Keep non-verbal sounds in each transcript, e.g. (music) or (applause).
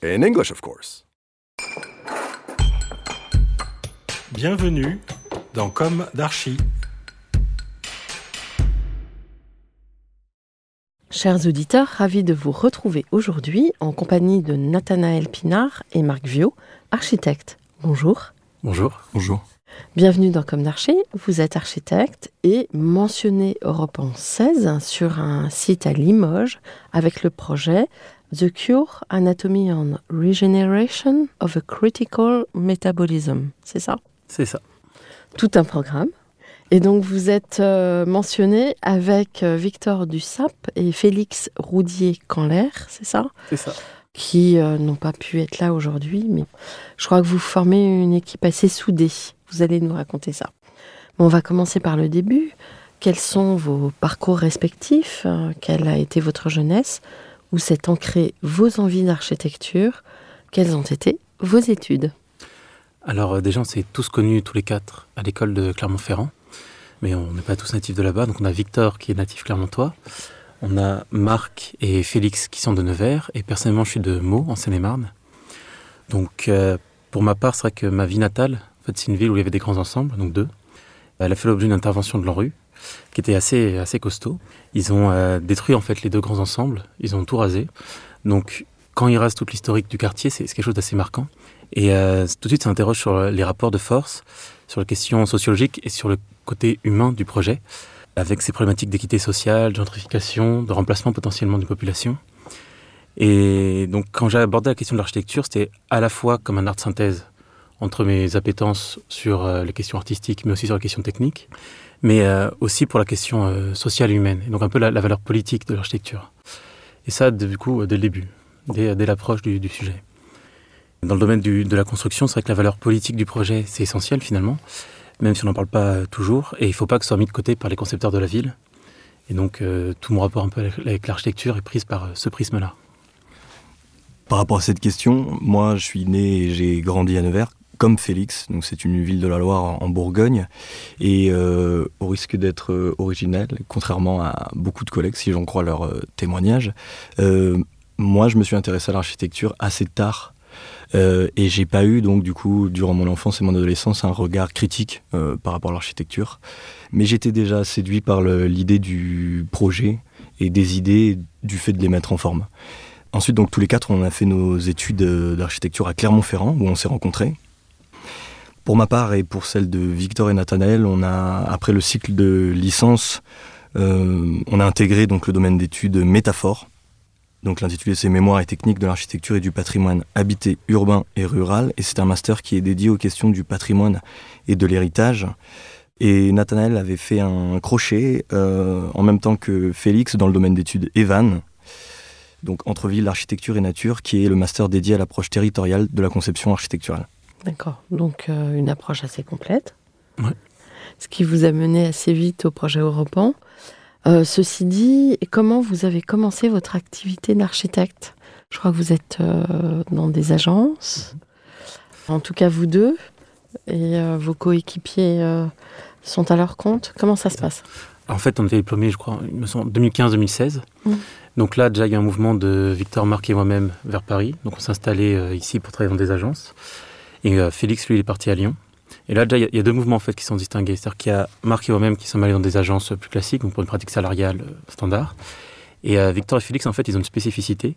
In English, of course. Bienvenue dans Comme d'Archi. Chers auditeurs, ravis de vous retrouver aujourd'hui en compagnie de Nathanaël Pinard et Marc Viau, architectes. Bonjour. Bonjour. Bonjour. Bienvenue dans Comme d'Archi. Vous êtes architecte et mentionné Europe en 16 sur un site à Limoges avec le projet The Cure Anatomy and Regeneration of a Critical Metabolism. C'est ça? C'est ça. Tout un programme. Et donc vous êtes euh, mentionné avec euh, Victor Dussap et Félix Roudier-Canler, c'est ça? C'est ça. qui euh, n'ont pas pu être là aujourd'hui, mais je crois que vous formez une équipe assez soudée. Vous allez nous raconter ça. Bon, on va commencer par le début. Quels sont vos parcours respectifs? Quelle a été votre jeunesse? Où s'est ancré vos envies d'architecture Quelles ont été vos études Alors euh, déjà, on s'est tous connus tous les quatre à l'école de Clermont-Ferrand, mais on n'est pas tous natifs de là-bas. Donc on a Victor qui est natif clermontois, on a Marc et Félix qui sont de Nevers, et personnellement je suis de Meaux en Seine-et-Marne. Donc euh, pour ma part, c'est vrai que ma vie natale, en c'est une ville où il y avait des grands ensembles, donc deux. Elle a fait l'objet d'une intervention de l'ANRU qui était assez, assez costaud. Ils ont euh, détruit en fait les deux grands ensembles, ils ont tout rasé. Donc quand ils rasent toute l'historique du quartier, c'est c'est quelque chose d'assez marquant. Et euh, tout de suite, ça interroge sur les rapports de force, sur les questions sociologiques et sur le côté humain du projet, avec ses problématiques d'équité sociale, de gentrification, de remplacement potentiellement d'une population. Et donc, quand j'ai abordé la question de l'architecture, c'était à la fois comme un art de synthèse entre mes appétences sur euh, les questions artistiques, mais aussi sur les questions techniques, mais euh, aussi pour la question euh, sociale et humaine, et donc un peu la, valeur politique de l'architecture. Et ça, du coup, dès le début, dès, l'approche du, sujet. Dans le domaine de la construction, c'est vrai que la valeur politique du projet, c'est essentiel finalement, même si on n'en parle pas euh, toujours, et il ne faut pas que ce soit mis de côté par les concepteurs de la ville. Et donc, euh, tout mon rapport un peu avec, l'architecture est prise par euh, ce prisme-là. Par rapport à cette question, moi je suis né et j'ai grandi à Nevers, comme Félix, donc c'est une ville de la Loire en Bourgogne, et euh, au risque d'être euh, originel, contrairement à beaucoup de collègues, si j'en crois leur euh, témoignage, euh, moi je me suis intéressé à l'architecture assez tard. Euh, et j'ai pas eu donc du coup durant mon enfance et mon adolescence un regard critique par rapport à l'architecture, mais j'étais déjà séduit par l'idée du projet et des idées du fait de les mettre en forme. Ensuite, donc tous les quatre, on a fait nos études d'architecture à Clermont-Ferrand, où on s'est rencontrés. Pour ma part et pour celle de Victor et Nathanaël, on a, après le cycle de licence, euh, on a intégré donc le domaine d'études métaphore. Donc l'intitulé c'est Mémoire et techniques de l'architecture et du patrimoine habité, urbain et rural. Et c'est un master qui est dédié aux questions du patrimoine et de l'héritage. Et Nathanaël avait fait un crochet euh, en même temps que Félix dans le domaine d'études Evan, donc entre ville, architecture et nature, qui est le master dédié à l'approche territoriale de la conception architecturale. D'accord. Donc euh, une approche assez complète. Ouais. Ce qui vous a mené assez vite au projet européen. Euh, ceci dit, comment vous avez commencé votre activité d'architecte? Je crois que vous êtes euh, dans des agences. En tout cas, vous deux. Et vos coéquipiers sont à leur compte. Comment ça se passe? En fait, on était diplômés, je crois, il me semble, 2015-2016. Mm. Donc là, déjà, il y a un mouvement de Victor, Marc et moi-même vers Paris. Donc on s'est installé euh, ici pour travailler dans des agences. Et euh, Félix, lui, il est parti à Lyon. Et là, déjà, il y a- deux mouvements en fait qui sont distingués. C'est-à-dire qu'il y a Marc et moi-même qui sommes allés dans des agences plus classiques, donc pour une pratique salariale euh, standard. Et Victor et Félix, en fait, ils ont une spécificité,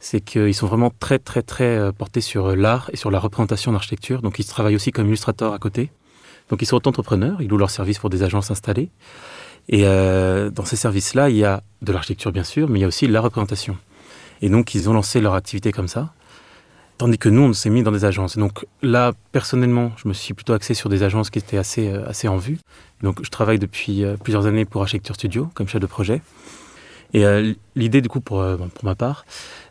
c'est qu'ils sont vraiment très, très, très portés sur l'art et sur la représentation d'architecture. Donc, ils travaillent aussi comme illustrateurs à côté. Donc, ils sont entrepreneurs, ils louent leurs services pour des agences installées. Et dans ces services-là, il y a de l'architecture, bien sûr, mais il y a aussi la représentation. Et donc, ils ont lancé leur activité comme ça. Tandis que nous, on s'est mis dans des agences. Donc là, personnellement, je me suis plutôt axé sur des agences qui étaient assez, euh, assez en vue. Donc je travaille depuis euh, plusieurs années pour Architecture Studio comme chef de projet. Et euh, l'idée, du coup, pour, pour ma part,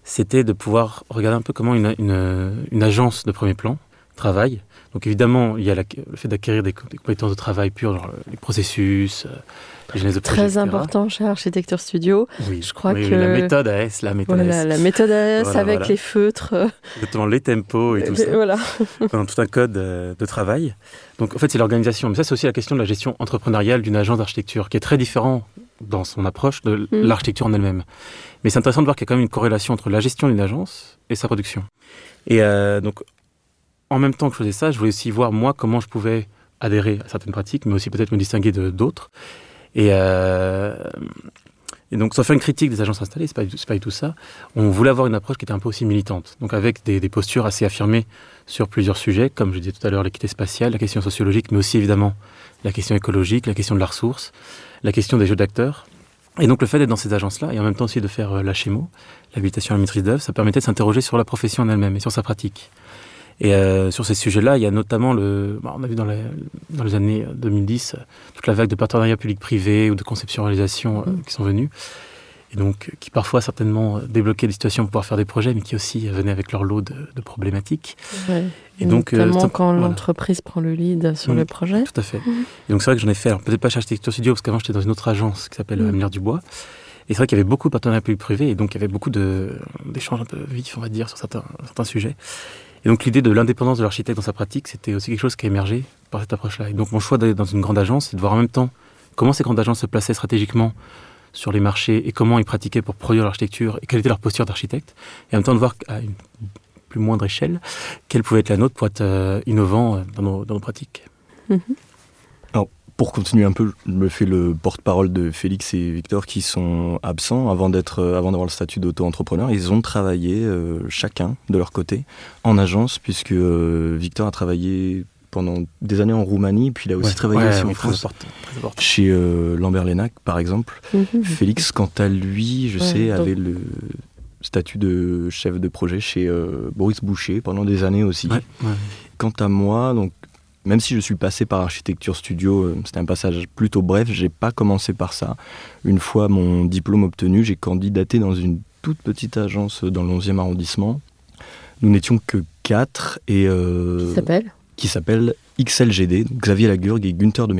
c'était de pouvoir regarder un peu comment une, une, une agence de premier plan travaille. Donc évidemment, il y a le fait d'acquérir des, compétences de travail pures, genre les processus, Très important chez Architecture Studio. Oui, je crois que la méthode AS, la méthode AS. la méthode AS avec les feutres. Exactement, les tempos et tout ça. Voilà. (laughs) Dans tout un code euh, de travail. Donc en fait, c'est l'organisation. Mais ça, c'est aussi la question de la gestion entrepreneuriale d'une agence d'architecture, qui est très différent dans son approche de mm. l'architecture en elle-même. Mais c'est intéressant de voir qu'il y a quand même une corrélation entre la gestion d'une agence et sa production. Et euh, donc, en même temps que je faisais ça, je voulais aussi voir moi comment je pouvais adhérer à certaines pratiques, mais aussi peut-être me distinguer de d'autres. Et, euh, donc, sans faire une critique des agences installées, c'est pas, pas du tout ça. On voulait avoir une approche qui était un peu aussi militante, donc avec des, postures assez affirmées sur plusieurs sujets, comme je disais tout à l'heure, l'équité spatiale, la question sociologique, mais aussi évidemment la question écologique, la question de la ressource, la question des jeux d'acteurs. Et donc le fait d'être dans ces agences-là, et en même temps aussi de faire euh, l'HMO, l'habilitation à la maîtrise d'œuvre, ça permettait de s'interroger sur la profession en elle-même et sur sa pratique. Et euh, sur ces sujets-là, il y a notamment le. Bah, on a vu dans les, dans les années 2010 euh, toute la vague de partenariats public-privé ou de conception-réalisation euh, mm. qui sont venus. Et donc, qui parfois certainement débloquaient des situations pour pouvoir faire des projets, mais qui aussi venaient avec leur lot de, de problématiques. Et donc, notamment quand l'entreprise prend le lead sur le projet. Tout à fait. Mm. Et donc, c'est vrai que j'en ai fait, peut-être pas chez Architecture Studio, parce qu'avant j'étais dans une autre agence qui s'appelle mmh. Dubois. Et c'est vrai qu'il y avait beaucoup de partenariats public-privé, et donc il y avait beaucoup d'échanges un peu vifs, on va dire, sur certains, certains sujets. Et donc l'idée de l'indépendance de l'architecte dans sa pratique, c'était aussi quelque chose qui a émergé par cette approche-là. Et donc mon choix d'aller dans une grande agence, c'est de voir en même temps comment ces grandes agences se plaçaient stratégiquement sur les marchés et comment ils pratiquaient pour produire l'architecture et quelle était leur posture d'architecte. Et en même temps de voir à une plus moindre échelle quelle pouvait être la nôtre pour être euh, innovant euh, dans nos, dans nos pratiques. Mm-hmm pour continuer un peu, je me fais le porte-parole de Félix et Victor qui sont absents avant d'être, euh, avant d'avoir le statut d'auto-entrepreneur. Ils ont travaillé euh, chacun de leur côté en agence, puisque euh, Victor a travaillé pendant des années en Roumanie, puis il a aussi travaillé en France, chez Lambert Lénac, par exemple. Mhm. Félix, quant à lui, je sais, avait le statut de chef de projet chez Boris Boucher pendant des années aussi. Quant à moi, donc même si je suis passé par Architecture Studio, euh, c'était un passage plutôt bref, j'ai pas commencé par ça. Une fois mon diplôme obtenu, j'ai candidaté dans une toute petite agence dans le 11e arrondissement. Nous n'étions que quatre et euh, qui s'appelle? qui s'appelle XLGD, Xavier Lagurgue et Günther de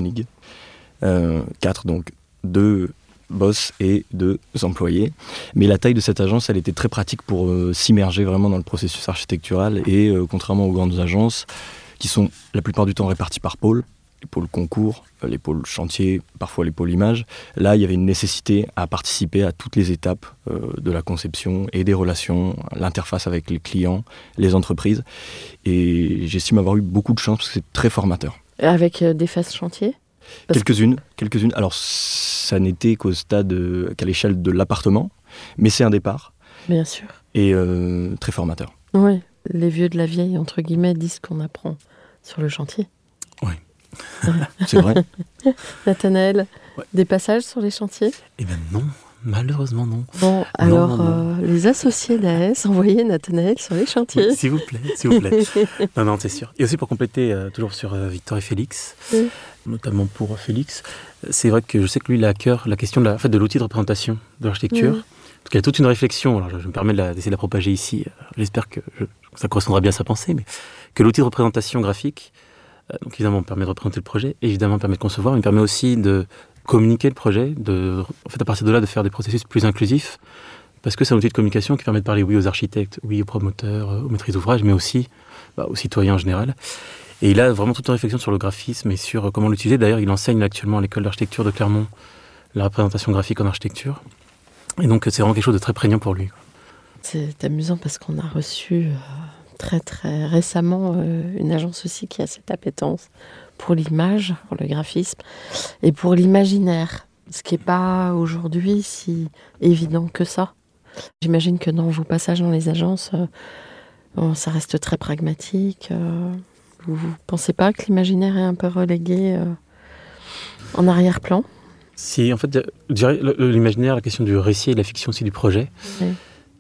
Euh, quatre donc deux boss et deux employés. Mais la taille de cette agence, elle était très pratique pour euh, s'immerger vraiment dans le processus architectural et contrairement aux grandes agences, qui sont la plupart du temps répartis par pôle, les pôles concours, euh, les pôles chantier, parfois les pôles image. Là, il y avait une nécessité à participer à toutes les étapes euh, de la conception et des relations, l'interface avec les clients, les entreprises. Et j'estime avoir eu beaucoup de chance parce que c'est très formateur. Avec euh, des phases chantier Quelques-unes, quelques-unes. Alors, ça n'était qu'au stade, qu'à l'échelle de l'appartement, mais c'est un départ. Bien sûr. Et très formateur. Oui, les vieux de la vieille, entre guillemets, disent qu'on apprend sur le chantier. Oui, c'est vrai. (laughs) Nathanaël, des passages sur les chantiers? Eh bien non, malheureusement non. Bon, alors euh, les associés d'AS, envoyez Nathanaël sur les chantiers. s'il vous plaît, s'il vous plaît. (laughs) non, non, c'est sûr. Et aussi pour compléter, euh, toujours sur euh, Victor et Félix, notamment pour Félix, c'est vrai que je sais que lui, il a à cœur la question de, la, fait, de l'outil de représentation de l'architecture. Donc il y a toute une réflexion, alors je, me permets d'essayer de, la propager ici, j'espère que ça correspondra bien à sa pensée, mais que l'outil de représentation graphique, euh, donc évidemment, permet de représenter le projet, évidemment, permet de concevoir, mais permet aussi de communiquer le projet, de, en fait, à partir de là, de faire des processus plus inclusifs, parce que c'est un outil de communication qui permet de parler, oui, aux architectes, oui, aux promoteurs, aux maîtrises d'ouvrage, mais aussi bah, aux citoyens en général. Et il a vraiment toute une réflexion sur le graphisme et sur comment l'utiliser. D'ailleurs, il enseigne actuellement à l'école d'architecture de Clermont la représentation graphique en architecture. Et donc, c'est vraiment quelque chose de très prégnant pour lui. C'est amusant parce qu'on a reçu euh, très très récemment euh, une agence aussi qui a cette appétence pour l'image, pour le graphisme et pour l'imaginaire. Ce qui n'est pas aujourd'hui si évident que ça. J'imagine que dans vos passages dans les agences, euh, ça reste très pragmatique. Euh. vous ne pensez pas que l'imaginaire est un peu relégué en arrière-plan? Si, en fait, l'imaginaire, la question du récit et de la fiction aussi du projet,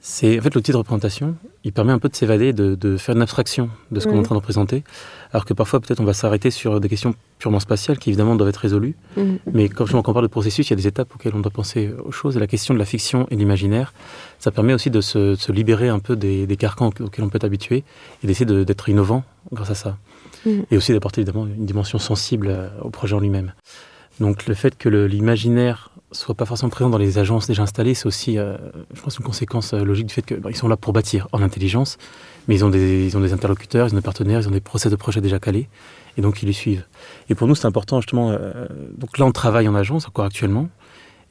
c'est en fait l'outil de représentation. Il permet un peu de s'évader, de, faire une abstraction de ce qu'on est en train de représenter. Alors que parfois, peut-être, on va s'arrêter sur des questions purement spatiales qui, évidemment, doivent être résolues. Mm. Mais quand on parle de processus, il y a des étapes auxquelles on doit penser aux choses. Et la question de la fiction et de l'imaginaire, ça permet aussi de se, libérer un peu des, carcans auxquels on peut être habitué et d'essayer d'être innovant grâce à ça. Mm. Et aussi d'apporter, évidemment, une dimension sensible euh, au projet en lui-même. Donc le fait que l'imaginaire soit pas forcément présent dans les agences déjà installées, c'est aussi, euh, je pense, une conséquence euh, logique du fait qu'ils sont là pour bâtir en intelligence, mais ils ont, des, ils ont des interlocuteurs, ils ont des partenaires, ils ont des process de projet déjà calés, et donc ils les suivent. Et pour nous, c'est important justement. Euh, donc là, on travaille en agence encore actuellement.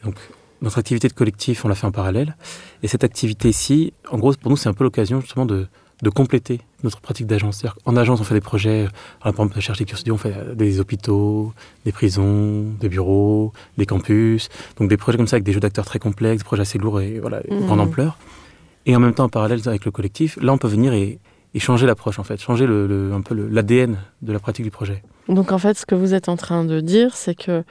Donc notre activité de collectif, on l'a fait en parallèle, et cette activité-ci, en gros, pour nous, c'est un peu l'occasion justement de de compléter notre pratique d'agence. En agence, on fait des projets, par exemple, chez Architecture Studio, on fait des hôpitaux, des prisons, des bureaux, des campus. Donc des projets comme ça avec des jeux d'acteurs très complexes, des projets assez lourds et voilà, mmh. grande ampleur. Et en même temps, en parallèle avec le collectif, là, on peut venir et, changer l'approche, en fait, changer le, un peu l'ADN de la pratique du projet. Donc en fait, ce que vous êtes en train de dire, c'est que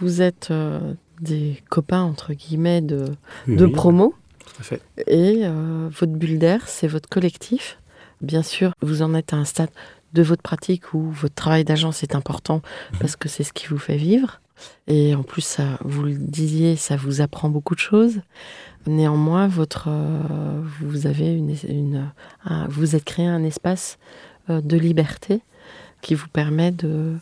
vous êtes euh, des copains, entre guillemets, de, de promo. Et euh, votre bulle d'air, c'est votre collectif. Bien sûr, vous en êtes à un stade de votre pratique où votre travail d'agence est important mhm. parce que c'est ce qui vous fait vivre. Et en plus, ça, vous le disiez, ça vous apprend beaucoup de choses. Néanmoins, votre, euh, vous avez une, vous êtes créé un espace euh, de liberté qui vous permet de,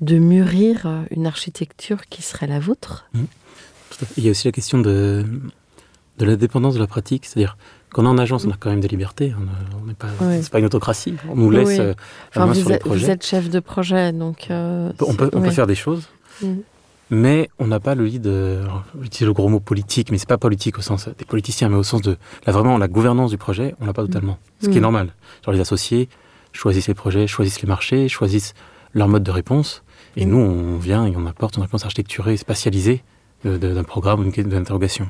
de mûrir une architecture qui serait la vôtre. Mhm. Il y a aussi la question de de l'indépendance de la pratique. C'est-à-dire, quand on est en agence, on a quand même des libertés. On n'est pas, c'est pas une autocratie. On nous laisse euh, la main sur les projets. Vous êtes chef de projet, donc. Euh, on, peut, on peut, faire des choses, mm. mais on n'a pas le lead. J'utilise le gros mot politique, mais c'est pas politique au sens des politiciens, mais au sens de la vraiment la gouvernance du projet. On l'a pas mm. totalement, ce qui est mm. normal. Genre les associés choisissent les projets, choisissent les marchés, choisissent leur mode de réponse, et nous on vient et on apporte une réponse architecturée, spatialisée d'un programme ou d'une interrogation.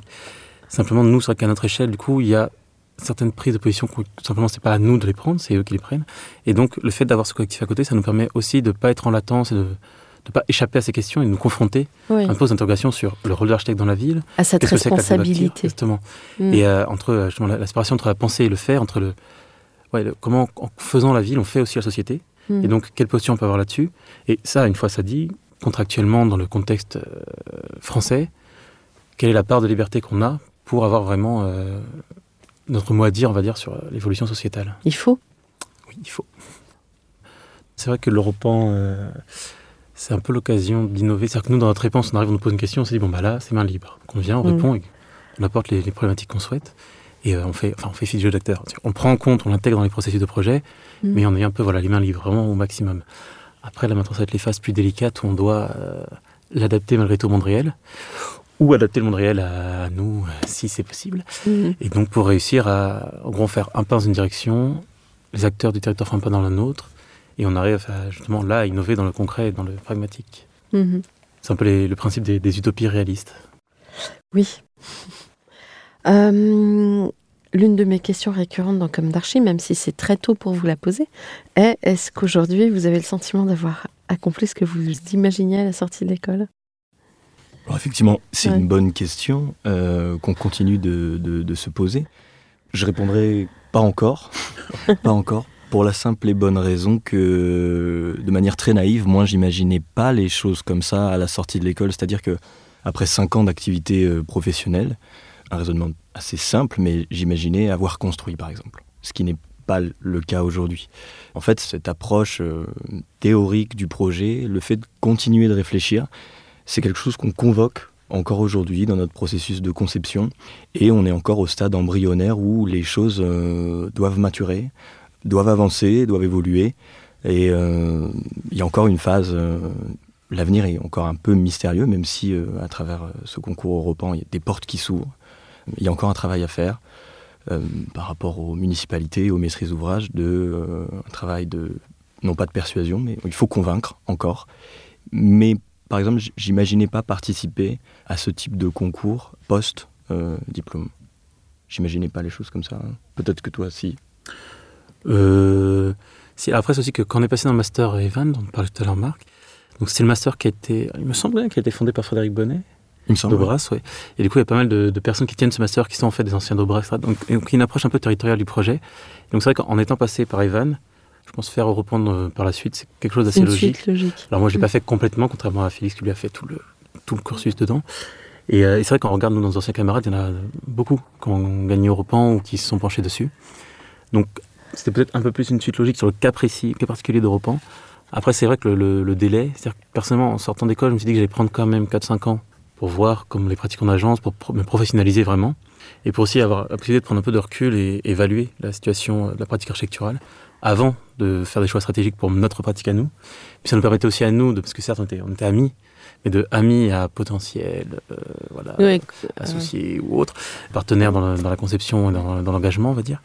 Simplement, nous, c'est vrai qu'à notre échelle, du coup, il y a certaines prises de position tout simplement c'est pas à nous de les prendre, c'est eux qui les prennent. Et donc le fait d'avoir ce collectif à côté, ça nous permet aussi de ne pas être en latence et de ne pas échapper à ces questions et de nous confronter un peu aux interrogations sur le rôle de l'architecte dans la ville. À cette responsabilité. justement. Mm. Et euh, entre euh, la, séparation entre la pensée et le faire, entre le, ouais, comment en faisant la ville, on fait aussi la société. Mm. Et donc quelle posture on peut avoir là-dessus? Et ça, une fois ça dit, contractuellement dans le contexte euh, français, quelle est la part de liberté qu'on a pour avoir vraiment euh, notre mot à dire, on va dire, sur euh, l'évolution sociétale. Il faut Oui, il faut. C'est vrai que l'Europan, euh, c'est un peu l'occasion d'innover. C'est-à-dire que nous, dans notre réponse, on arrive, on nous pose une question, on se dit, bon, bah là, c'est main libre. Donc on vient, on mm. répond, on apporte les, problématiques qu'on souhaite. Et on fait, enfin, on fait jeu d'acteur. On prend en compte, on l'intègre dans les processus de projet, mm. mais on est un peu, voilà, les mains libres, vraiment au maximum. Après, là, maintenant, ça va être les phases plus délicates où on doit l'adapter malgré tout au monde réel, ou adapter le monde réel à, nous si c'est possible. Mhm. Et donc pour réussir à en gros faire un pas dans une direction, les acteurs du territoire font un pas dans la nôtre, et on arrive à, justement là à innover dans le concret et dans le pragmatique. Mhm. C'est un peu le principe des, utopies réalistes. Oui. (laughs) Euh, l'une de mes questions récurrentes dans Comme d'Archie, même si c'est très tôt pour vous la poser, est est-ce qu'aujourd'hui vous avez le sentiment d'avoir accompli ce que vous imaginiez à la sortie de l'école? Alors effectivement, c'est une bonne question euh, qu'on continue de, se poser. Je répondrai pas encore, (laughs) pas encore, pour la simple et bonne raison que, de manière très naïve, moi, j'imaginais pas les choses comme ça à la sortie de l'école. C'est-à-dire que après cinq ans d'activité euh, professionnelle, un raisonnement assez simple, mais j'imaginais avoir construit, par exemple, ce qui n'est pas le cas aujourd'hui. En fait, cette approche euh, théorique du projet, le fait de continuer de réfléchir, c'est quelque chose qu'on convoque encore aujourd'hui dans notre processus de conception et on est encore au stade embryonnaire où les choses euh, doivent maturer, doivent avancer, doivent évoluer et euh, il y a encore une phase, euh, l'avenir est encore un peu mystérieux même si à travers ce concours européen il y a des portes qui s'ouvrent, il y a encore un travail à faire par rapport aux municipalités, aux maîtrises d'ouvrage, de un travail de non pas de persuasion mais il faut convaincre encore. Mais par exemple, j'imaginais pas participer à ce type de concours post-diplôme. J'imaginais pas les choses comme ça. Hein. Peut-être que toi, si. Euh, si après, c'est aussi que quand on est passé dans le master Evan, dont on parlait tout à l'heure, Marc, donc c'est le master qui a été, il me semble bien, qui a été fondé par Frédéric Bonnet. Il me semble. D'Aubras, ouais. Et du coup, il y a pas mal de, personnes qui tiennent ce master qui sont en fait des anciens d'Aubras. Donc, donc, une approche un peu territoriale du projet. Donc, c'est vrai qu'en étant passé par Evan, je pense faire reprendre euh, par la suite, c'est quelque chose d'assez logique. logique. Alors moi, je l'ai pas mm. fait complètement, contrairement à Félix qui lui a fait tout le, tout le cursus dedans. Et, euh, c'est vrai qu'on regarde nous, nos anciens camarades, il y en a beaucoup qui ont gagné Europan ou qui se sont penchés dessus. Donc c'était peut-être un peu plus une suite logique sur le cas précis, cas particulier d'Europan. Après, c'est vrai que le, délai, c'est-à-dire que personnellement, en sortant d'école, je me suis dit que j'allais prendre quand même 4-5 ans pour voir comme les pratiques en agence, pour me professionnaliser vraiment, et pour aussi avoir la possibilité de prendre un peu de recul et évaluer la situation de la pratique architecturale avant de faire des choix stratégiques pour notre pratique à nous. Puis ça nous permettait aussi à nous, de, parce que certes on était, on était amis, mais de amis à potentiel, euh, voilà, associés ou autres, partenaires dans la, dans la conception et dans, dans l'engagement, on va dire.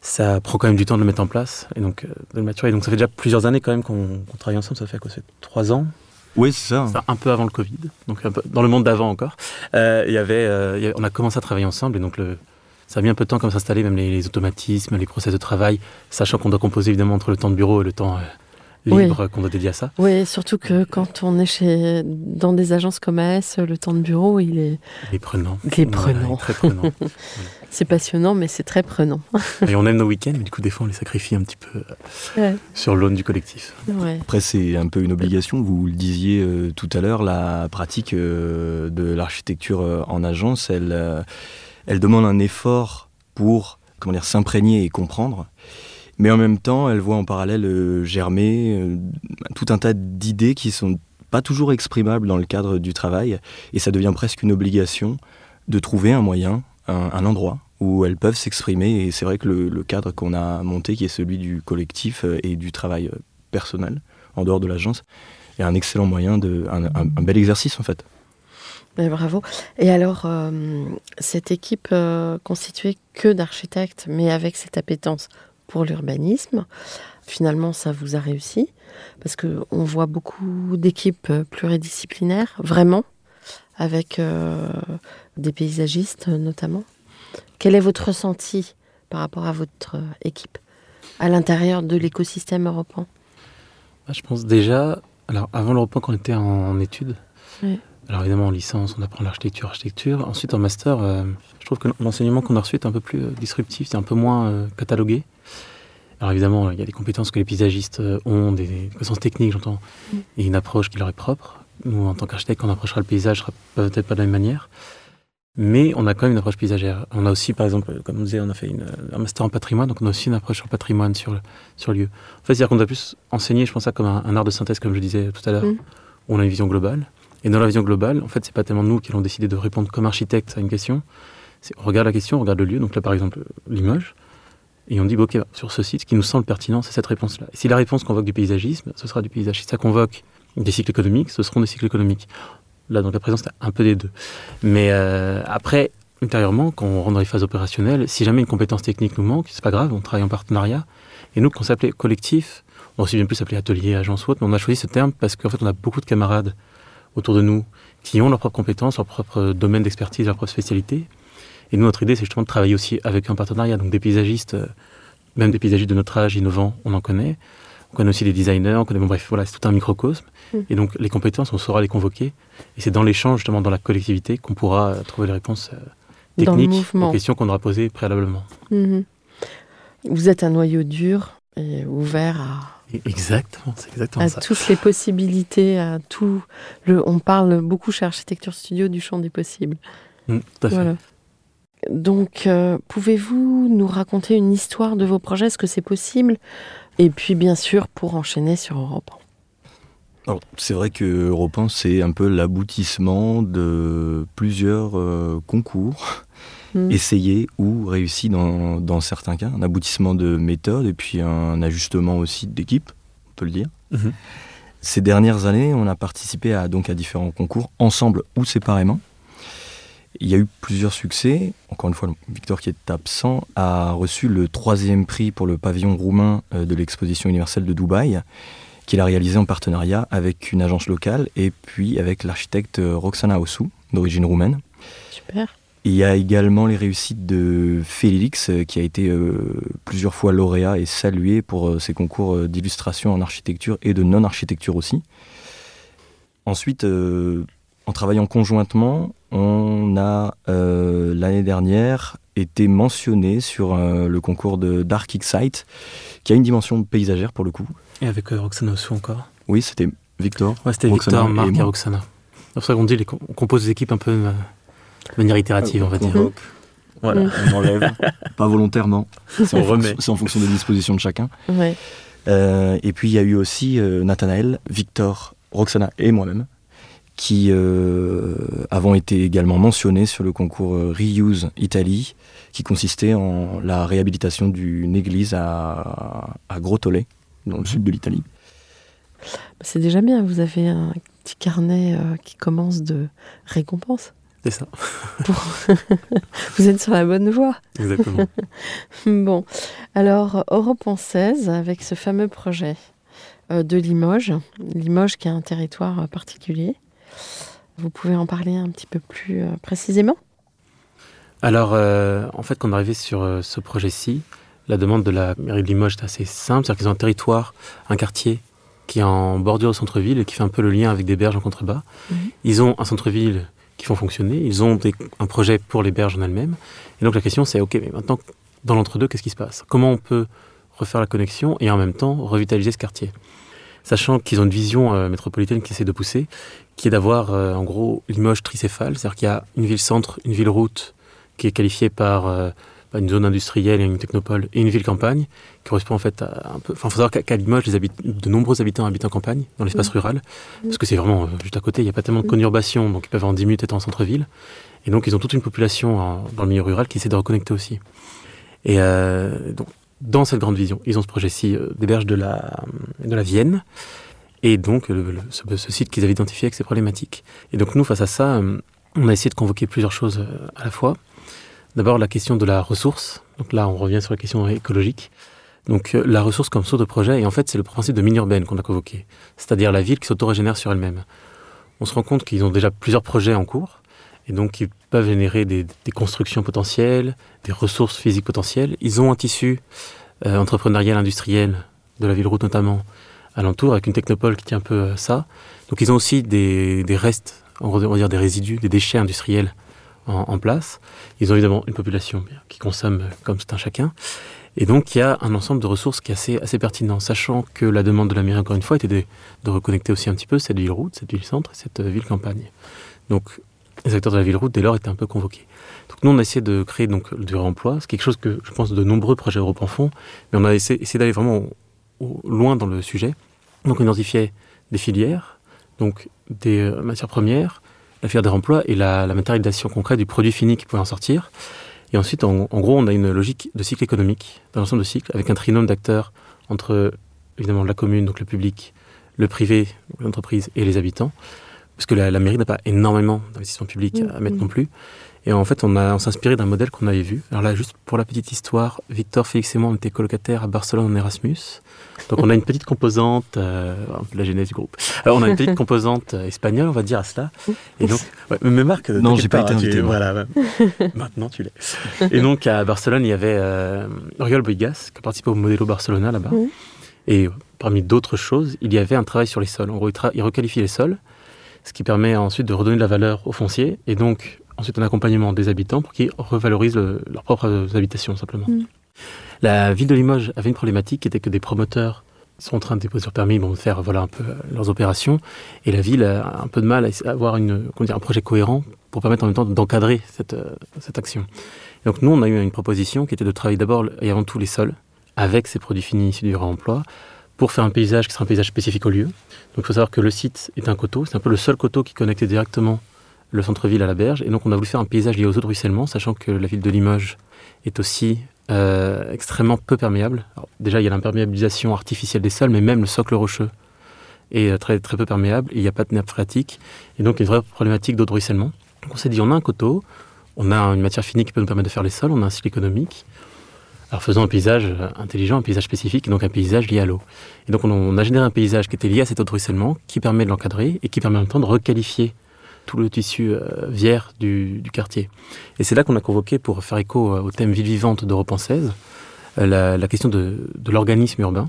Ça prend quand même du temps de le mettre en place et donc euh, de le maturer. Donc ça fait déjà plusieurs années quand même qu'on travaille ensemble. Ça fait quoi fait trois ans oui, c'est ça. Un peu avant le Covid, donc un peu dans le monde d'avant encore. Euh, il y avait, on a commencé à travailler ensemble et donc le, ça a mis un peu de temps comme s'installer, même les, automatismes, les process de travail, sachant qu'on doit composer évidemment entre le temps de bureau et le temps euh, libre qu'on doit dédier à ça. Oui, surtout que quand on est chez, dans des agences comme AS, le temps de bureau, il est... Il est prenant. Il est prenant. très prenant. (laughs) c'est passionnant, mais c'est très prenant. et on aime nos week-ends, mais du coup, des fois, on les sacrifie un petit peu euh, sur l'aune du collectif. Après, c'est un peu une obligation. Vous le disiez euh, tout à l'heure, la pratique de l'architecture en agence, elle elle demande un effort pour comment dire s'imprégner et comprendre. Mais en même temps, elle voit en parallèle euh, germer euh, tout un tas d'idées qui sont pas toujours exprimables dans le cadre du travail, et ça devient presque une obligation de trouver un moyen, un, endroit où elles peuvent s'exprimer. Et c'est vrai que le, cadre qu'on a monté, qui est celui du collectif euh, et du travail personnel, en dehors de l'agence, est un excellent moyen, de, un bel exercice en fait bravo. Et alors, euh, cette équipe euh, constituée que d'architectes, mais avec cette appétence pour l'urbanisme, finalement, ça vous a réussi? Parce que on voit beaucoup d'équipes pluridisciplinaires, vraiment, avec euh, des paysagistes notamment? Quel est votre ressenti par rapport à votre équipe à l'intérieur de l'écosystème européen Je pense déjà, alors avant l'Europe, quand on était en, études, alors évidemment, en licence, on apprend l'architecture, architecture. Ensuite, en master, euh, je trouve que l'enseignement qu'on a reçu est un peu plus euh, disruptif, c'est un peu moins euh, catalogué. Alors évidemment, il y a des compétences que les paysagistes ont, des, compétences techniques, j'entends, et une approche qui leur est propre. Nous, en tant qu'architecte, on approchera le paysage peut-être pas de la même manière. Mais on a quand même une approche paysagère. On a aussi, par exemple, comme on disait, on a fait un master en patrimoine, donc on a aussi une approche sur patrimoine, sur, sur lieu. En fait, c'est-à-dire qu'on doit plus enseigner, je pense ça comme un, art de synthèse, comme je disais tout à l'heure, mm. où on a une vision globale. Et dans la vision globale, en fait, c'est pas tellement nous qui allons décider de répondre comme architecte à une question. On regarde la question, on regarde le lieu, donc là par exemple Limoges, et on dit, ok, sur ce site, ce qui nous semble pertinent, c'est cette réponse-là. Et si la réponse convoque du paysagisme, ce sera du paysage. Si ça convoque des cycles économiques, ce seront des cycles économiques. Là, donc la présence, c'est un peu des deux. Mais euh, après, ultérieurement, quand on rentre dans les phases opérationnelles, si jamais une compétence technique nous manque, c'est pas grave, on travaille en partenariat. Et nous, quand on s'appelait collectif, on aussi bien plus s'appeler atelier, agence ou autre, mais on a choisi ce terme parce qu'en fait, on a beaucoup de camarades autour de nous qui ont leurs propres compétences, leur propre domaine d'expertise, leur propre spécialité. Et nous, notre idée, c'est justement de travailler aussi avec un partenariat. Donc des paysagistes, euh, même des paysagistes de notre âge, innovants, on en connaît. On connaît aussi des designers, on connaît, bon, bref, voilà, c'est tout un microcosme. Mm. Et donc les compétences, on saura les convoquer. Et c'est dans l'échange, justement, dans la collectivité, qu'on pourra euh, trouver les réponses euh, techniques aux questions qu'on aura posées préalablement. Mm-hmm. Vous êtes un noyau dur et ouvert à Exactement, c'est exactement à ça. toutes les possibilités, à tout. Le, on parle beaucoup chez Architecture Studio du champ des possibles. Mm, tout à fait. Donc, euh, pouvez-vous nous raconter une histoire de vos projets? Est-ce que c'est possible? Et puis, bien sûr, pour enchaîner sur Europe. C'est vrai que Europe c'est un peu l'aboutissement de plusieurs euh, concours Mm. essayé ou réussi dans, dans, certains cas, un aboutissement de méthode et puis un ajustement aussi d'équipe, on peut le dire. Mm-hmm. Ces dernières années, on a participé à, donc à différents concours, ensemble ou séparément. Il y a eu plusieurs succès. Encore une fois, Victor, qui est absent, a reçu le troisième prix pour le pavillon roumain euh, de l'exposition universelle de Dubaï. qu'il a réalisé en partenariat avec une agence locale et puis avec l'architecte Roxana Osu, d'origine roumaine. Super. Il y a également les réussites de Félix, euh, qui a été euh, plusieurs fois lauréat et salué pour euh, ses concours d'illustration en architecture et de non-architecture aussi. Ensuite, en travaillant conjointement, on a l'année dernière été mentionné sur le concours de Dark Excite, qui a une dimension paysagère pour le coup. Et avec Roxana aussi encore Oui, c'était Victor. Ouais, c'était Victor, Marc et, Roxana. C'est pour ça qu'on dit qu'on compose des équipes un peu de manière itérative, on va dire. Voilà, mm. on enlève. (laughs) Pas volontairement. C'est en, fonction des dispositions de chacun. Euh, et puis il y a eu aussi euh, Nathanaël, Victor, Roxana et moi-même qui euh, avons été également mentionnés sur le concours Reuse Italie, qui consistait en la réhabilitation d'une église à, à dans le sud de l'Italie. C'est déjà bien, vous avez un petit carnet qui commence de récompenses. C'est ça. (laughs) Vous êtes sur la bonne voie. Exactement. (laughs) bon, alors Europe en 16, avec ce fameux projet euh, de Limoges, Limoges qui a un territoire euh, particulier. Vous pouvez en parler un petit peu plus euh, précisément? Alors, en fait, quand on est arrivé sur ce projet-ci, la demande de la mairie de Limoges est assez simple, c'est-à-dire qu'ils ont un territoire, un quartier qui est en bordure au centre-ville et qui fait un peu le lien avec des berges en contrebas. Mhm. Ils ont un centre-ville qui font fonctionner. Ils ont un projet pour les berges en elles-mêmes. Et donc la question c'est, ok, mais maintenant, dans l'entre-deux, qu'est-ce qui se passe? Comment on peut refaire la connexion et en même temps revitaliser ce quartier? Sachant qu'ils ont une vision euh, métropolitaine qui essaie de pousser, qui est d'avoir euh, en gros Limoges tricéphale, c'est-à-dire qu'il y a une ville-centre, une ville-route qui est qualifiée par euh, une zone industrielle et une technopole et une ville-campagne, qui correspond en fait à un peu. Enfin, il faut savoir qu'à Limoges, de nombreux habitants habitent en campagne, dans l'espace mmh. rural, parce que c'est vraiment euh, juste à côté, il n'y a pas tellement de mmh. conurbation, donc ils peuvent en 10 minutes être en centre-ville. Et donc, ils ont toute une population dans le milieu rural qui essaie de reconnecter aussi. Et euh, donc, dans cette grande vision, ils ont ce projet-ci euh, des berges de la, de la Vienne, et donc ce, site qu'ils avaient identifié avec ces problématiques. Et donc, nous, face à ça, on a essayé de convoquer plusieurs choses à la fois. D'abord, la question de la ressource. Donc là, on revient sur la question écologique. Donc euh, la ressource comme source de projet, et en fait, c'est le principe de mini urbaine qu'on a convoqué, c'est-à-dire la ville qui s'autorégénère sur elle-même. On se rend compte qu'ils ont déjà plusieurs projets en cours, et donc ils peuvent générer des, constructions potentielles, des ressources physiques potentielles. Ils ont un tissu euh, entrepreneurial, industriel, de la ville route notamment, alentour, avec une technopole qui tient un peu euh, ça. Donc ils ont aussi des, des restes, on va dire des résidus, des déchets industriels en, place. Ils ont évidemment une population qui consomme comme c'est un chacun. Et donc, il y a un ensemble de ressources qui est assez, assez pertinent, sachant que la demande de la mairie, encore une fois, était de, reconnecter aussi un petit peu cette ville-route, cette ville-centre et cette euh, ville-campagne. Donc, les acteurs de la ville-route, dès lors, étaient un peu convoqués. Donc, nous, on a essayé de créer donc, du réemploi. C'est quelque chose que, je pense, de nombreux projets Europe en font, mais on a essayé, d'aller vraiment loin dans le sujet. Donc, on identifiait des filières, donc des euh, matières premières, la filière des remploi et la, matérialisation concrète du produit fini qui pouvait en sortir. Et ensuite, en, gros, on a une logique de cycle économique, dans l'ensemble de cycle, avec un trinôme d'acteurs entre, évidemment, la commune, donc le public, le privé, l'entreprise et les habitants. Parce que la, mairie n'a pas énormément d'investissement public à mettre non plus. Et en fait, on, on s'est inspiré d'un modèle qu'on avait vu. Alors là, juste pour la petite histoire, Victor, Félix et moi, on était colocataires à Barcelone en Erasmus. Donc on a une petite composante, euh, la genèse du groupe. Alors on a une petite (laughs) composante euh, espagnole, on va dire à cela. Et donc, ouais, mais Marc, non, j'ai pas, été invité. voilà, (laughs) maintenant tu l'es. Et donc à Barcelone, il y avait euh, Oriol Boigas qui a participé au Modelo Barcelona là-bas. Et parmi d'autres choses, il y avait un travail sur les sols. En gros, il, il requalifie les sols, ce qui permet ensuite de redonner de la valeur au foncier et donc ensuite un accompagnement des habitants pour qu'ils revalorisent leurs propres habitations simplement. Mm. La ville de Limoges avait une problématique qui était que des promoteurs sont en train de déposer leur permis, vont faire voilà un peu euh, leurs opérations, et la ville a un peu de mal à avoir une, dire, un projet cohérent pour permettre en même temps d'encadrer cette, euh, cette action. donc nous, on a eu une proposition qui était de travailler d'abord et avant tout les sols, avec ces produits finis issus du réemploi, pour faire un paysage qui sera un paysage spécifique au lieu. Donc il faut savoir que le site est un coteau, c'est un peu le seul coteau qui connectait directement le centre-ville à la berge. Et donc on a voulu faire un paysage lié aux eaux de ruissellement, sachant que la ville de Limoges est aussi euh, extrêmement peu perméable. déjà, il y a l'imperméabilisation artificielle des sols, mais même le socle rocheux est euh, très, très peu perméable. il n'y a pas de nappe phréatique. Et donc une vraie problématique d'eau de ruissellement. Donc on s'est dit, on a un coteau, on a une matière finie qui peut nous permettre de faire les sols, on a un cycle économique. Alors faisons un paysage euh, intelligent, un paysage spécifique, et donc un paysage lié à l'eau. Et donc on, a généré un paysage qui était lié à cet eau de ruissellement, qui permet de l'encadrer et qui permet en même temps de requalifier tout le tissu euh, vière du, quartier. Et c'est là qu'on a convoqué, pour faire écho au thème ville vivante d'Europe en 16, la, question de, l'organisme urbain.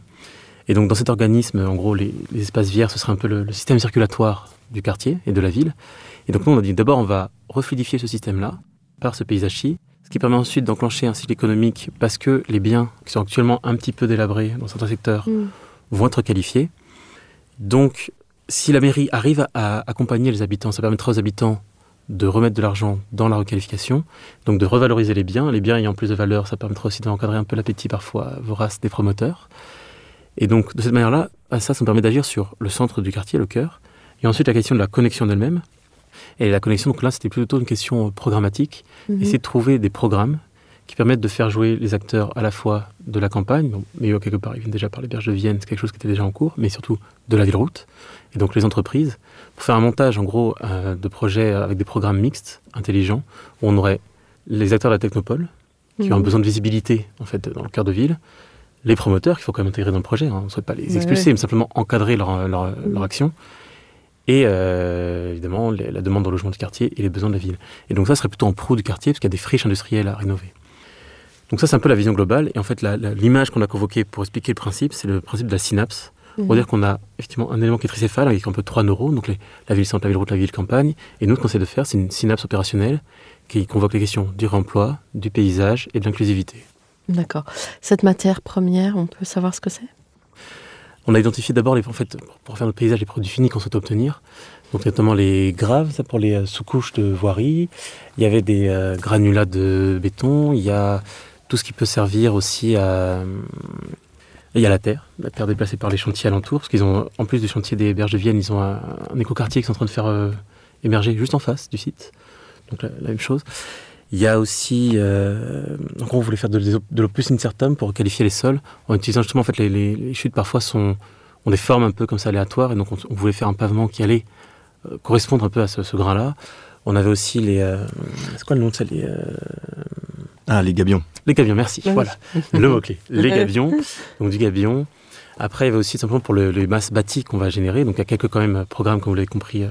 Et donc dans cet organisme, en gros, les, espaces vières, ce serait un peu le, système circulatoire du quartier et de la ville. Et donc nous, on a dit d'abord, on va refluidifier ce système-là par ce paysage-ci, ce qui permet ensuite d'enclencher un cycle économique parce que les biens qui sont actuellement un petit peu délabrés dans certains secteurs mm. vont être qualifiés. Donc, si la mairie arrive à accompagner les habitants, ça permettra aux habitants de remettre de l'argent dans la requalification, donc de revaloriser les biens. Les biens ayant plus de valeur, ça permettra aussi d'encadrer un peu l'appétit parfois vorace des promoteurs. Et donc, de cette manière-là, ça, ça me permet d'agir sur le centre du quartier, le cœur. Et ensuite, la question de la connexion d'elle-même. Et la connexion, donc là, c'était plutôt une question programmatique. Mhm. Essayer de trouver des programmes qui permettent de faire jouer les acteurs à la fois de la campagne, mais quelque part, ils viennent déjà par les berges de Vienne, c'est quelque chose qui était déjà en cours, mais surtout de la ville-route, et donc les entreprises, pour faire un montage, en gros, euh, de projets avec des programmes mixtes, intelligents, où on aurait les acteurs de la technopole, qui ont mhm. besoin de visibilité, en fait, dans le cœur de ville, les promoteurs, qu'il faut quand même intégrer dans le projet, hein, on ne souhaite pas les expulser, mais simplement encadrer leur, leur, leur action, et euh, évidemment la demande de logement du quartier et les besoins de la ville. Et donc ça serait plutôt en pro du quartier parce qu'il y a des friches industrielles à rénover. Donc ça c'est un peu la vision globale et en fait l'image qu'on a convoquée pour expliquer le principe c'est le principe de la synapse. On va dire qu'on a effectivement un élément qui est tricéphale avec un peu trois neurones, donc la ville centre, la ville route, la ville campagne. Et nous ce qu'on essaie de faire c'est une synapse opérationnelle qui convoque les questions du remploi, du paysage et de l'inclusivité. D'accord. Cette matière première, on peut savoir ce que c'est? On a identifié d'abord, en fait, pour faire notre paysage, les produits finis qu'on souhaite obtenir. Donc notamment les graves, ça pour les euh, sous-couches de voirie. Il y avait des euh, granulats de béton. Il y a tout ce qui peut servir aussi à... Il y a la terre, la terre déplacée par les chantiers alentours, parce qu'ils ont, en plus du chantier des berges de Vienne, ils ont un, écoquartier qui sont en train de faire euh, émerger juste en face du site. Donc la même chose. Il y a aussi, euh, donc on voulait faire de, l'eau plus incertum pour qualifier les sols, en utilisant justement en fait les, chutes parfois sont ont des formes un peu comme ça aléatoires, et donc on, voulait faire un pavement qui allait euh, correspondre un peu à ce, grain-là. On avait aussi les, euh, c'est quoi le nom de ça les, Ah, les gabions. Les gabions, merci. Voilà, (laughs) le mot clé. Les gabions, donc du gabion. Après, il y avait aussi simplement pour le, les masses bâties qu'on va générer. Donc il y a quelques quand même programmes, comme vous l'avez compris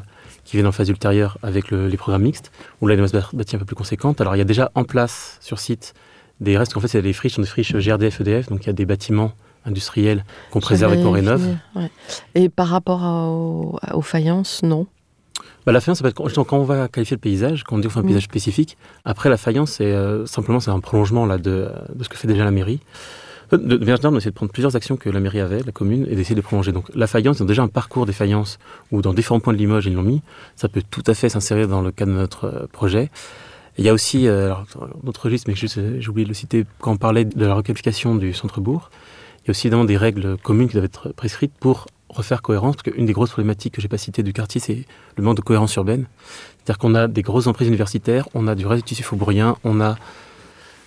qui viennent en phase ultérieure avec les programmes mixtes, où là, il y a une masse bâtie un peu plus conséquente. Alors, il y a déjà en place sur site des restes, en fait, c'est des friches, sont des friches GRDF, EDF, donc il y a des bâtiments industriels qu'on préserve et qu'on rénove. Et par rapport aux, faïences, non bah, la faïence, quand on va qualifier le paysage, quand on dit qu'on fait un mm. paysage spécifique, après la faïence, c'est euh, simplement c'est un prolongement là, de, de, ce que fait déjà la mairie. De manière générale, on essaie de prendre plusieurs actions que la mairie avait, la commune, et d'essayer de prolonger. Donc la faïence, ils ont déjà un parcours des faïences où dans différents points de Limoges, ils l'ont mis. Ça peut tout à fait s'insérer dans le cadre de notre euh, projet. il y a aussi, euh, notre registre, mais euh, j'ai oublié de le citer, quand on parlait de la requalification du centre-bourg, il y a aussi évidemment des règles communes qui doivent être prescrites pour refaire cohérence, parce qu'une des grosses problématiques que j'ai pas citées du quartier, c'est le manque de cohérence urbaine. C'est-à-dire qu'on a des grosses emprises universitaires, on a du réseau tissu faubourien, on a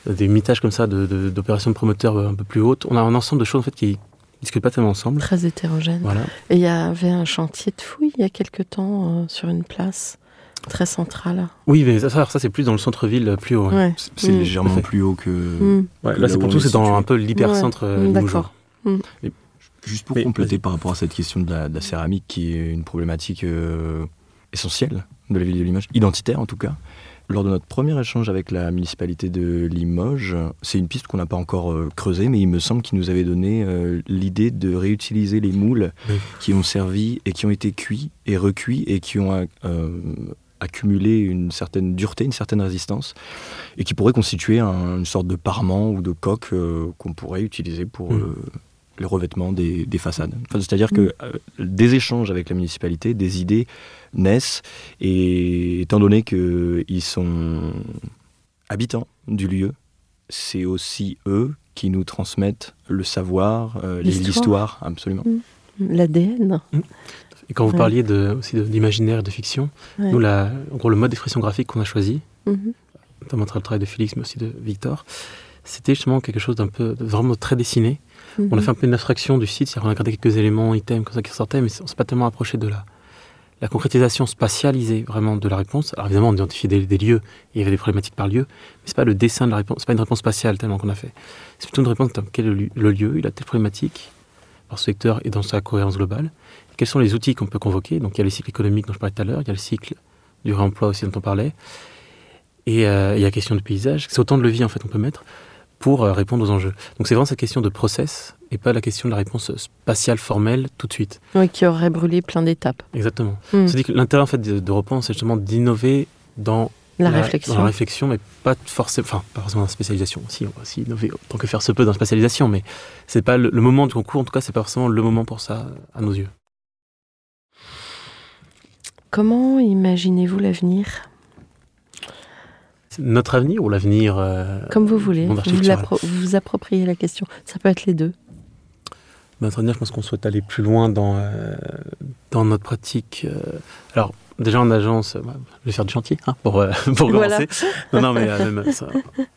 des mitages comme ça d'opérations de, promoteurs un peu plus hautes. On a un ensemble de choses en fait qui discutent pas tellement ensemble. Très hétérogène. Voilà. Et il y avait un chantier de fouilles il y a quelque temps euh, sur une place très centrale. Oui, mais ça, ça c'est plus dans le centre-ville, plus haut. C'est mm. légèrement plus haut que. Mm. là, c'est pour tout, c'est dans un peu l'hypercentre ouais. Euh, D'accord. Juste pour compléter par rapport à cette question de la, céramique, qui est une problématique euh, essentielle de la ville de Limoges, identitaire en tout cas. Lors de notre premier échange avec la municipalité de Limoges, c'est une piste qu'on n'a pas encore euh, creusée, mais il me semble qu'il nous avait donné euh, l'idée de réutiliser les moules qui ont servi et qui ont été cuits et recuits et qui ont euh, accumulé une certaine dureté, une certaine résistance, et qui pourraient constituer une sorte de parement ou de coque qu'on pourrait utiliser pour mm. Le revêtement des, façades. C'est-à-dire que mm. des échanges avec la municipalité, des idées naissent. Et étant donné qu'ils sont habitants du lieu, c'est aussi eux qui nous transmettent le savoir, euh, l'histoire, absolument. Mmh. L'ADN. Mmh. Et quand vous parliez de, aussi d'imaginaire et de fiction, nous, la, en gros, le mode d'expression graphique qu'on a choisi, mmh. notamment le travail de Félix, mais aussi de Victor, c'était justement quelque chose d'un peu, vraiment très dessiné. On a fait un peu une abstraction du site, c'est-à-dire qu'on a gardé quelques éléments, items comme ça qui ressortaient, mais on s'est pas tellement approché de la, la concrétisation spatialisée vraiment de la réponse. Alors évidemment, on identifiait des, des lieux, et il y avait des problématiques par lieu, mais c'est pas le dessin de la réponse, c'est pas une réponse spatiale tellement qu'on a fait. C'est plutôt une réponse dans quel est le, lieu, il a telle problématique par ce secteur et dans sa cohérence globale. Quels sont les outils qu'on peut convoquer? Donc il y a le cycle économique dont je parlais tout à l'heure, il y a le cycle du réemploi aussi dont on parlait, et euh, il y a la question du paysage. C'est autant de leviers en fait qu'on peut mettre pour euh, répondre aux enjeux. Donc c'est vraiment cette question de process et pas la question de la réponse spatiale formelle tout de suite. Oui, qui aurait brûlé plein d'étapes. Exactement. Mm. C'est que l'intérêt en fait c'est justement d'innover dans La réflexion. dans la réflexion, mais pas forcément, enfin pas forcément dans la spécialisation. Si on va aussi innover tant que faire se peut dans la spécialisation, mais c'est pas le, le moment du concours. En tout cas, c'est pas forcément le moment pour ça à nos yeux. Comment imaginez-vous l'avenir? Notre avenir ou l'avenir euh, Comme vous voulez. Vous, vous appropriez la question. Ça peut être les deux. Notre avenir, je pense qu'on souhaite aller plus loin dans, euh, dans notre pratique. euh, alors, déjà en agence, euh, je vais faire du chantier hein, pour, euh, (laughs) pour Voilà. commencer. Non, non, mais euh, même ça,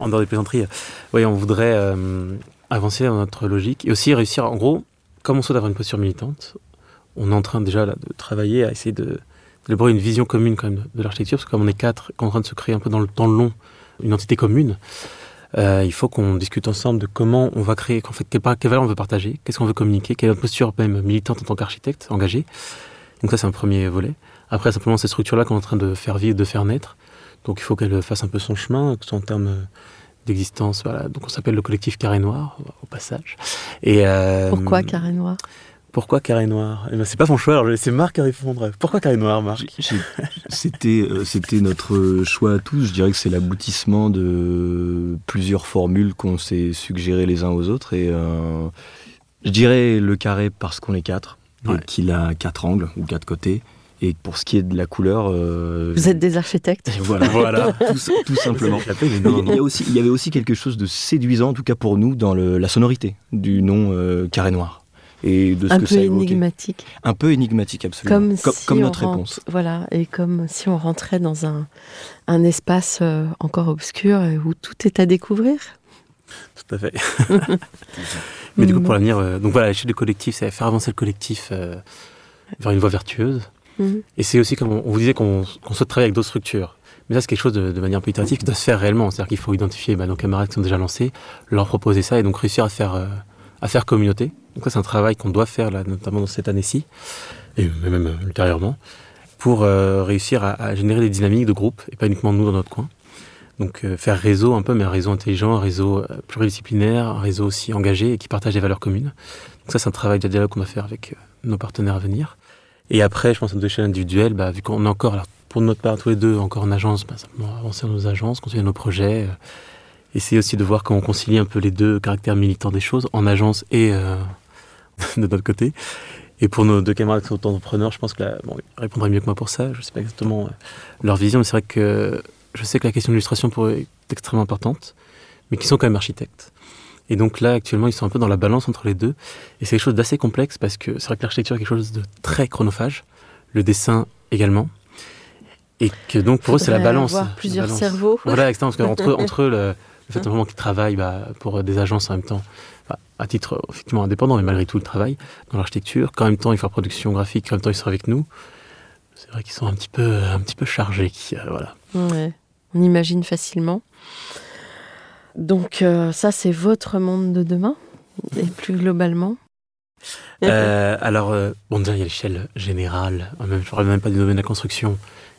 en dehors des plaisanteries, euh, oui, on voudrait avancer dans notre logique et aussi réussir, en gros, comme on souhaite avoir une posture militante, on est en train déjà là, de travailler à essayer de d'élaborer une vision commune quand même de, l'architecture, parce que comme on est quatre, qu'on est en train de se créer un peu dans le temps long une entité commune, euh, il faut qu'on discute ensemble de comment on va créer, qu'en fait, quelle, valeur on veut partager, qu'est-ce qu'on veut communiquer, quelle est notre posture même militante en tant qu'architecte engagé. Donc ça, c'est un premier volet. Après, simplement, ces structures-là qu'on est en train de faire vivre, de faire naître. Donc il faut qu'elle fasse un peu son chemin, que ce soit en termes d'existence. Voilà. Donc on s'appelle le collectif Carré Noir, au passage. Et, euh, Pourquoi carré noir? Pourquoi Carré Noir eh ben, C'est pas son choix, alors je vais laisser Marc répondre. Pourquoi Carré Noir, Marc C'était euh, c'était notre choix à tous. Je dirais que c'est l'aboutissement de plusieurs formules qu'on s'est suggérées les uns aux autres. Et euh, je dirais le carré parce qu'on est quatre Ouais. et qu'il a quatre angles ou quatre côtés. Et pour ce qui est de la couleur, euh, Vous êtes des architectes voilà, Voilà. (laughs) tout, tout simplement. Il y, non. a aussi, il y avait aussi quelque chose de séduisant, en tout cas pour nous, dans le- la sonorité du nom euh, carré noir. Et de ce Un que peu ça évoquait. énigmatique. Un peu énigmatique, absolument. Comme, comme, si comme on notre rentre- réponse. Voilà, et comme si on rentrait dans un, un espace euh, encore obscur où tout est à découvrir. Tout à fait. (laughs) Mais du coup, pour l'avenir, euh, donc voilà, l'échelle du collectif, c'est faire avancer le collectif euh, vers une voie vertueuse. Mhm. Et c'est aussi, comme on, on vous disait, qu'on souhaite travailler avec d'autres structures. Mais ça, c'est quelque chose de, de manière un peu itérative qui doit se faire réellement. C'est-à-dire qu'il faut identifier bah, nos camarades qui sont déjà lancés, leur proposer ça et donc réussir à faire, euh, à faire communauté. Donc ça, c'est un travail qu'on doit faire, là, notamment dans cette année-ci, et même ultérieurement, pour euh, réussir à, générer des dynamiques de groupe, et pas uniquement nous dans notre coin. Donc euh, faire réseau un peu, mais un réseau intelligent, un réseau euh, pluridisciplinaire, un réseau aussi engagé et qui partage des valeurs communes. Donc ça, c'est un travail de dialogue qu'on va faire avec nos partenaires à venir. Et après, je pense à notre échelle individuelle, bah, vu qu'on est encore, pour notre part, tous les deux, encore en agence, bah, simplement avancer dans nos agences, continuer nos projets, essayer aussi de voir comment on concilie un peu les deux caractères militants des choses, en agence et (laughs) de notre côté. Et pour nos deux camarades qui sont entrepreneurs, je pense que là, bon, ils répondraient mieux que moi pour ça. Je ne sais pas exactement euh, leur vision, mais c'est vrai que je sais que la question de l'illustration pour eux est extrêmement importante, mais qu'ils sont quand même architectes. Et donc là, actuellement, ils sont un peu dans la balance entre les deux. Et c'est quelque chose d'assez complexe parce que c'est vrai que l'architecture est quelque chose de très chronophage, le dessin également. Et que donc pour eux, c'est la balance. avoir La plusieurs balance. cerveaux. Voilà, exactement, parce qu'entre (laughs) entre eux, le, le fait qu'ils travaillent bah, pour des agences en même temps, bah, à titre effectivement indépendant, mais malgré tout le travail dans l'architecture, qu'en même temps ils font la production graphique, qu'en même temps ils sont avec nous, c'est vrai qu'ils sont un petit peu, un petit peu chargés. qui, euh, voilà. Ouais, on imagine facilement. Donc euh, ça, c'est votre monde de demain, et plus globalement. Euh, alors, euh, bon, déjà, il y a l'échelle générale, je ne parle même pas du domaine de la construction,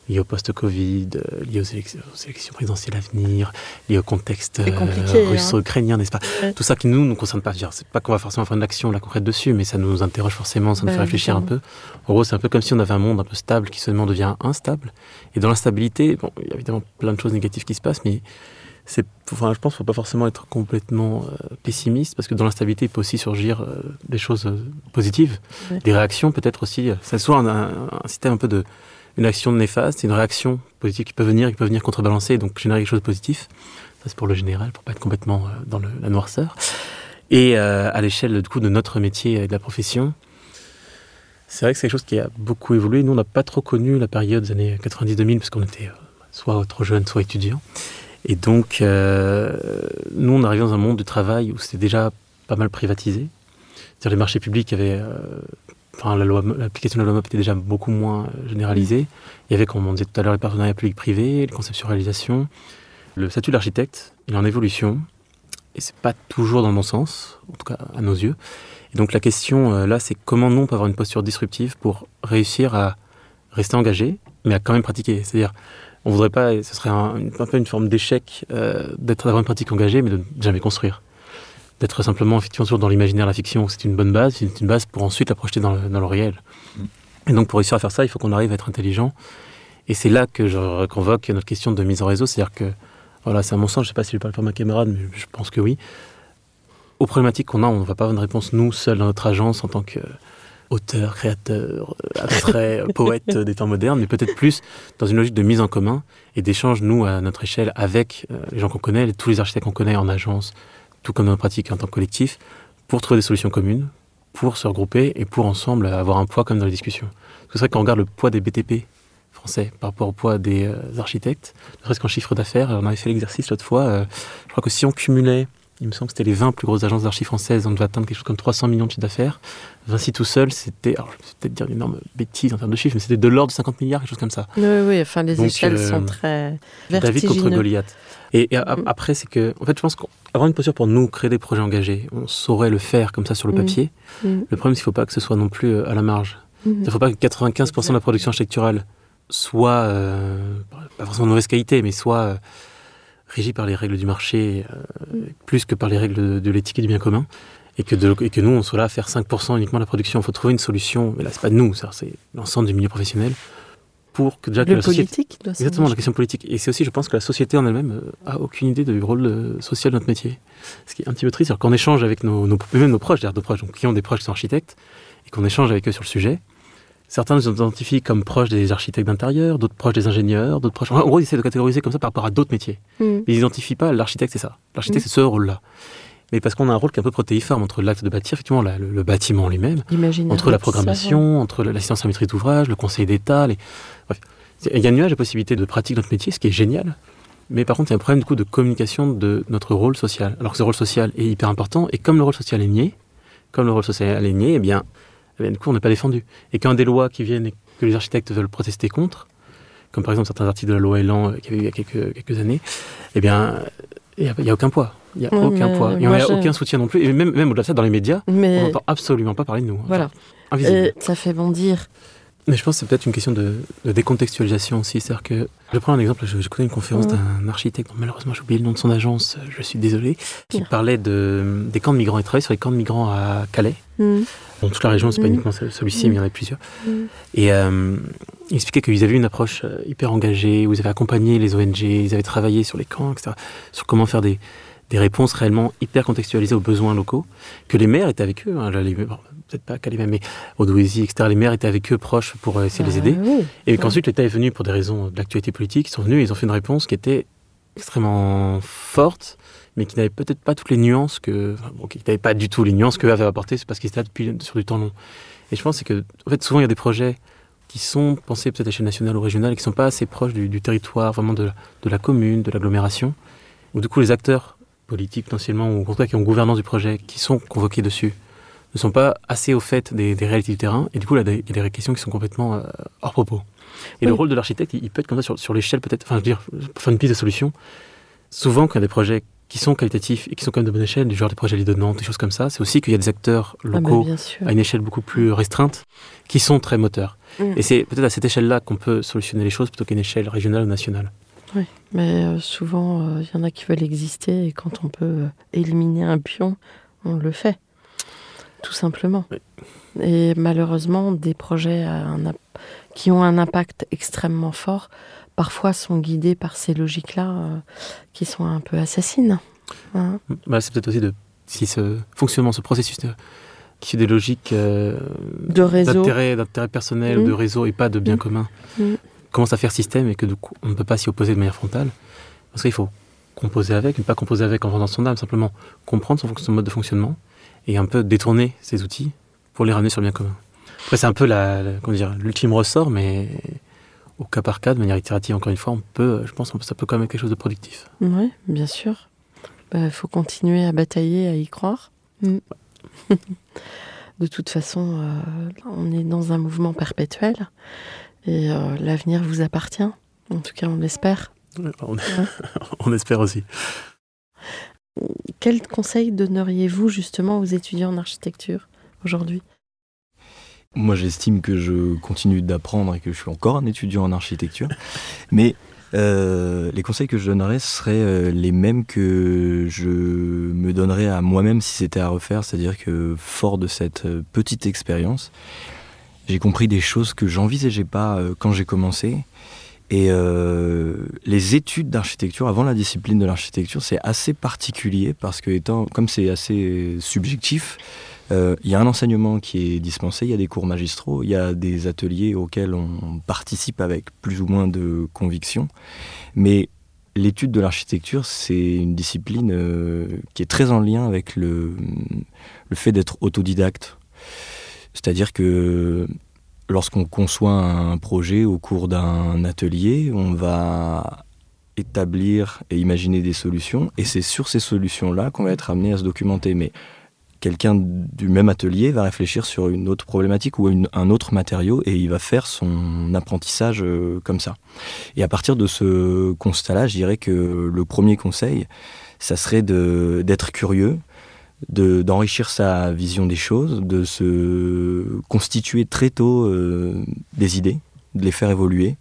lié au post-Covid, euh, lié aux élections, aux élections présidentielles à venir, lié au contexte euh, hein. russo-ukrainien, n'est-ce pas Ouais. Tout ça qui nous, nous concerne pas. C'est pas qu'on va forcément faire une action là, concrète dessus, mais ça nous interroge forcément, ça nous Bah, fait réfléchir un peu. En gros, c'est un peu comme si on avait un monde un peu stable qui seulement devient instable. Et dans l'instabilité, bon, il y a évidemment plein de choses négatives qui se passent, mais c'est, enfin, je pense qu'il ne faut pas forcément être complètement euh, pessimiste, parce que dans l'instabilité, il peut aussi surgir euh, des choses euh, positives, Ouais. des réactions peut-être aussi. C'est soit un, un- un système un peu de une action néfaste, une réaction positive qui peut venir, qui peut venir contrebalancer, donc générer quelque chose de positif. Ça, c'est pour le général, pour pas être complètement euh, dans la noirceur. Et euh, à l'échelle du coup de notre métier et de la profession, c'est vrai que c'est quelque chose qui a beaucoup évolué. Nous, on n'a pas trop connu la période des années 90-2000 parce qu'on était euh, soit trop jeunes, soit étudiants. Et donc, nous, on arrivait dans un monde du travail où c'était déjà pas mal privatisé. C'est-à-dire les marchés publics avaient enfin, l'application de la loi MOP était déjà beaucoup moins euh, généralisée. Il y avait, comme on disait tout à l'heure, les partenariats publics-privés, les conception-réalisation. Le statut de l'architecte, il est en évolution. Et c'est pas toujours dans le bon sens, en tout cas à nos yeux. Et donc la question euh, là, c'est comment nous, on peut avoir une posture disruptive pour réussir à rester engagé, mais à quand même pratiquer. C'est-à-dire, on voudrait pas, ce serait un, peu une forme d'échec euh, d'être d'avoir une pratique engagée, mais de jamais construire. D'être simplement effectivement toujours dans l'imaginaire, la fiction, c'est une bonne base, c'est une base pour ensuite la projeter dans le, dans le réel. Mm. Et donc pour réussir à faire ça, il faut qu'on arrive à être intelligent. Et c'est là que je convoque notre question de mise en réseau, c'est-à-dire que, voilà, c'est à mon sens, je ne sais pas si je parle pour ma camarade, mais je pense que oui. Aux problématiques qu'on a, on ne va pas avoir une réponse nous seuls dans notre agence en tant que auteur, créateur, euh, abstrait, (laughs) euh, poète des temps modernes, mais peut-être plus dans une logique de mise en commun et d'échange, nous, à notre échelle, avec euh, les gens qu'on connaît, tous les architectes qu'on connaît en agence, tout comme dans nos pratiques en tant que collectif, pour trouver des solutions communes, pour se regrouper et pour ensemble avoir un poids comme dans les discussions. C'est vrai qu'on regarde le poids des BTP français par rapport au poids des euh, architectes, ne serait-ce qu'en chiffre d'affaires, on avait fait l'exercice l'autre fois, euh, je crois que si on cumulait il me semble que c'était les 20 plus grosses agences d'archives françaises, on devait atteindre quelque chose comme 300 millions de chiffres d'affaires. Vinci tout seul, c'était, alors je vais peut-être dire une énorme bêtise en termes de chiffres, mais c'était de l'ordre de 50 milliards, quelque chose comme ça. Oui, oui, enfin les Donc, échelles euh, sont très David contre vertigineuses. Goliath. Et, et a- Mm. après, c'est que, en fait, je pense qu'avoir une posture pour nous créer des projets engagés, on saurait le faire comme ça sur le Mm. papier. Mm. Le problème, c'est qu'il ne faut pas que ce soit non plus euh, à la marge. Il ne faut pas que 95% de la production architecturale soit, euh, pas forcément de mauvaise qualité, mais soit euh, régie par les règles du marché, euh, plus que par les règles de, de l'éthique et du bien commun. Et que, de- et que nous, on soit là à faire 5% uniquement de la production. Il faut trouver une solution, mais là, c'est pas nous, c'est l'ensemble du milieu professionnel, pour que déjà que Le la société. politique doit Exactement, la question politique. Et c'est aussi, je pense, que la société en elle-même euh, a aucune idée du rôle euh, social de notre métier. Ce qui est un petit peu triste, c'est qu'on échange avec nos, nos, même nos proches, d'ailleurs, nos proches, donc, qui ont des proches qui sont architectes, et qu'on échange avec eux sur le sujet. Certains nous identifient comme proches des architectes d'intérieur, d'autres proches des ingénieurs, d'autres proches. En gros, ils essaient de catégoriser comme ça par rapport à d'autres métiers. Mm. Mais ils n'identifient pas l'architecte, c'est ça. L'architecte, Mm. c'est ce rôle-là. Mais parce qu'on a un rôle qui est un peu protéiforme entre l'acte de bâtir, effectivement, la- le, le bâtiment lui-même, entre la programmation, entre l'assistance à maîtrise d'ouvrage, le conseil d'État. Les... Bref, il y a un nuage de possibilités de pratique de notre métier, ce qui est génial. Mais par contre, il y a un problème du coup de communication de notre rôle social. Alors que ce rôle social est hyper important, et comme le rôle social est nié, comme le rôle social est nié, eh bien, eh bien, du coup, on n'est pas défendu. Et quand des lois qui viennent et que les architectes veulent protester contre, comme par exemple certains articles de la loi Elan euh, qu'il y avait eu il y a quelques, quelques années, eh bien, il n'y a aucun poids. Il n'y a aucun poids. On soutien non plus. Et même, même au-delà de ça, dans les médias, on Mais n'entend absolument pas parler de nous. voilà. Et ça fait bondir. Mais je pense que c'est peut-être une question de, de décontextualisation aussi. C'est-à-dire que, je prends un exemple, je- j'écoutais une conférence d'un architecte, dont malheureusement j'ai oublié le nom de son agence, je suis désolé, qui parlait de, des camps de migrants. Il travaillait sur les camps de migrants à Calais. Mm. Bon, toute la région, c'est pas Mhm. uniquement ce- celui-ci, mais il y en a plusieurs. Mm. Et euh, il expliquait qu'ils avaient une approche euh, hyper engagée, où ils avaient accompagné les ONG, ils avaient travaillé sur les camps, etc., sur comment faire des, des réponses réellement hyper contextualisées aux besoins locaux, que les maires étaient avec eux, hein, bon, peut-être pas même, mais Douaisis, etc., les maires étaient avec eux proches pour essayer de les Bah aider. oui. Et qu'ensuite l'État est venu pour des raisons de l'actualité politique, ils sont venus et ils ont fait une réponse qui était extrêmement forte, mais qui n'avait peut-être pas toutes les nuances que. enfin, bon, qui n'avait pas du tout les nuances qu'eux avaient apportées, c'est parce qu'ils étaient là depuis sur du temps long. Et je pense que, en fait, souvent il y a des projets qui sont pensés peut-être à l'échelle nationale ou régionale et qui ne sont pas assez proches du, du territoire, vraiment de de la commune, de l'agglomération, où du coup les acteurs politiques potentiellement, ou en tout cas qui ont gouvernance du projet, qui sont convoqués dessus, ne sont pas assez au fait des, des réalités du terrain, et du coup, là, il y a des questions qui sont complètement euh, hors propos. Et Oui. le rôle de l'architecte, il, il peut être comme ça sur, sur l'échelle, peut-être, enfin, je veux dire, pour faire une piste de solution. Souvent, quand il y a des projets qui sont qualitatifs et qui sont quand même de bonne échelle, du genre des projets Lits de Nantes, des choses comme ça, c'est aussi qu'il y a des acteurs Ah bah, locaux à une échelle beaucoup plus restreinte qui sont très moteurs. Mm. Et c'est peut-être à cette échelle-là qu'on peut solutionner les choses plutôt qu'à une échelle régionale ou nationale. Oui, mais euh, souvent, euh, il y en a qui veulent exister et quand on peut euh, éliminer un pion, on le fait, tout simplement. Oui. Et malheureusement, des projets qui ont un impact extrêmement fort, parfois sont guidés par ces logiques-là euh, qui sont un peu assassines. hein. Bah, c'est peut-être aussi de si ce fonctionnement, ce processus de, qui suit des logiques euh, De d'intérêt, personnel, Mm. de réseau et pas de bien Mm. commun, Mm. Commence à faire système et que du coup, on ne peut pas s'y opposer de manière frontale. Parce qu'il faut composer avec, mais pas composer avec en vendant son âme, simplement comprendre son, mode de fonctionnement et un peu détourner ses outils pour les ramener sur le bien commun. Après, c'est un peu l'ultime ressort, mais au cas par cas, de manière itérative, encore une fois, on peut, je pense, que ça peut quand même être quelque chose de productif. Oui, bien sûr. Il faut continuer à batailler, à y croire. Mm. (laughs) De toute façon, euh, on est dans un mouvement perpétuel et euh, l'avenir vous appartient. En tout cas, on l'espère. On, (laughs) on espère aussi. Quel conseil donneriez-vous justement aux étudiants en architecture aujourd'hui? Moi, j'estime que je continue d'apprendre et que je suis encore un étudiant en architecture. Mais euh, les conseils que je donnerais seraient euh, les mêmes que je me donnerais à moi-même si c'était à refaire. C'est-à-dire que, fort de cette petite expérience, j'ai compris des choses que j'envisageais pas quand j'ai commencé. Et les études d'architecture, avant la discipline de l'architecture, c'est assez particulier parce que, étant, comme c'est assez subjectif, il y a un enseignement qui est dispensé, il y a des cours magistraux, il y a des ateliers auxquels on participe avec plus ou moins de conviction. Mais l'étude de l'architecture, c'est une discipline qui est très en lien avec le fait d'être autodidacte. C'est-à-dire que lorsqu'on conçoit un projet au cours d'un atelier, on va établir et imaginer des solutions, et c'est sur ces solutions-là qu'on va être amené à se documenter. Mais quelqu'un du même atelier va réfléchir sur une autre problématique ou un autre matériau, et il va faire son apprentissage euh, comme ça. Et à partir de ce constat-là, je dirais que le premier conseil, ça serait d'être curieux, d'enrichir sa vision des choses, de se constituer très tôt euh, des idées, de les faire évoluer.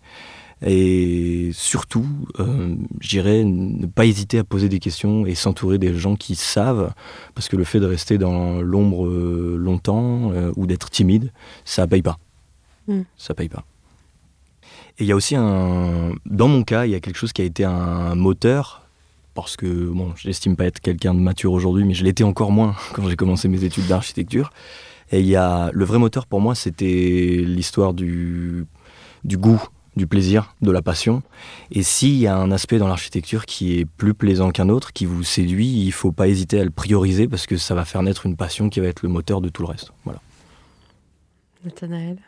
Et surtout, euh, j'irais ne pas hésiter à poser des questions et s'entourer des gens qui savent, parce que le fait de rester dans l'ombre euh, longtemps euh, ou d'être timide, ça paye pas. Mm. Ça paye pas. Et il y a aussi un, dans mon cas, il y a quelque chose qui a été un moteur parce que bon, je n'estime pas être quelqu'un de mature aujourd'hui, mais je l'étais encore moins (laughs) quand j'ai commencé mes études d'architecture. Et il y a le vrai moteur pour moi, c'était l'histoire du, goût, du plaisir, de la passion. Et s'il y a un aspect dans l'architecture qui est plus plaisant qu'un autre, qui vous séduit, il faut pas hésiter à le prioriser parce que ça va faire naître une passion qui va être le moteur de tout le reste. Voilà. Nathanaël?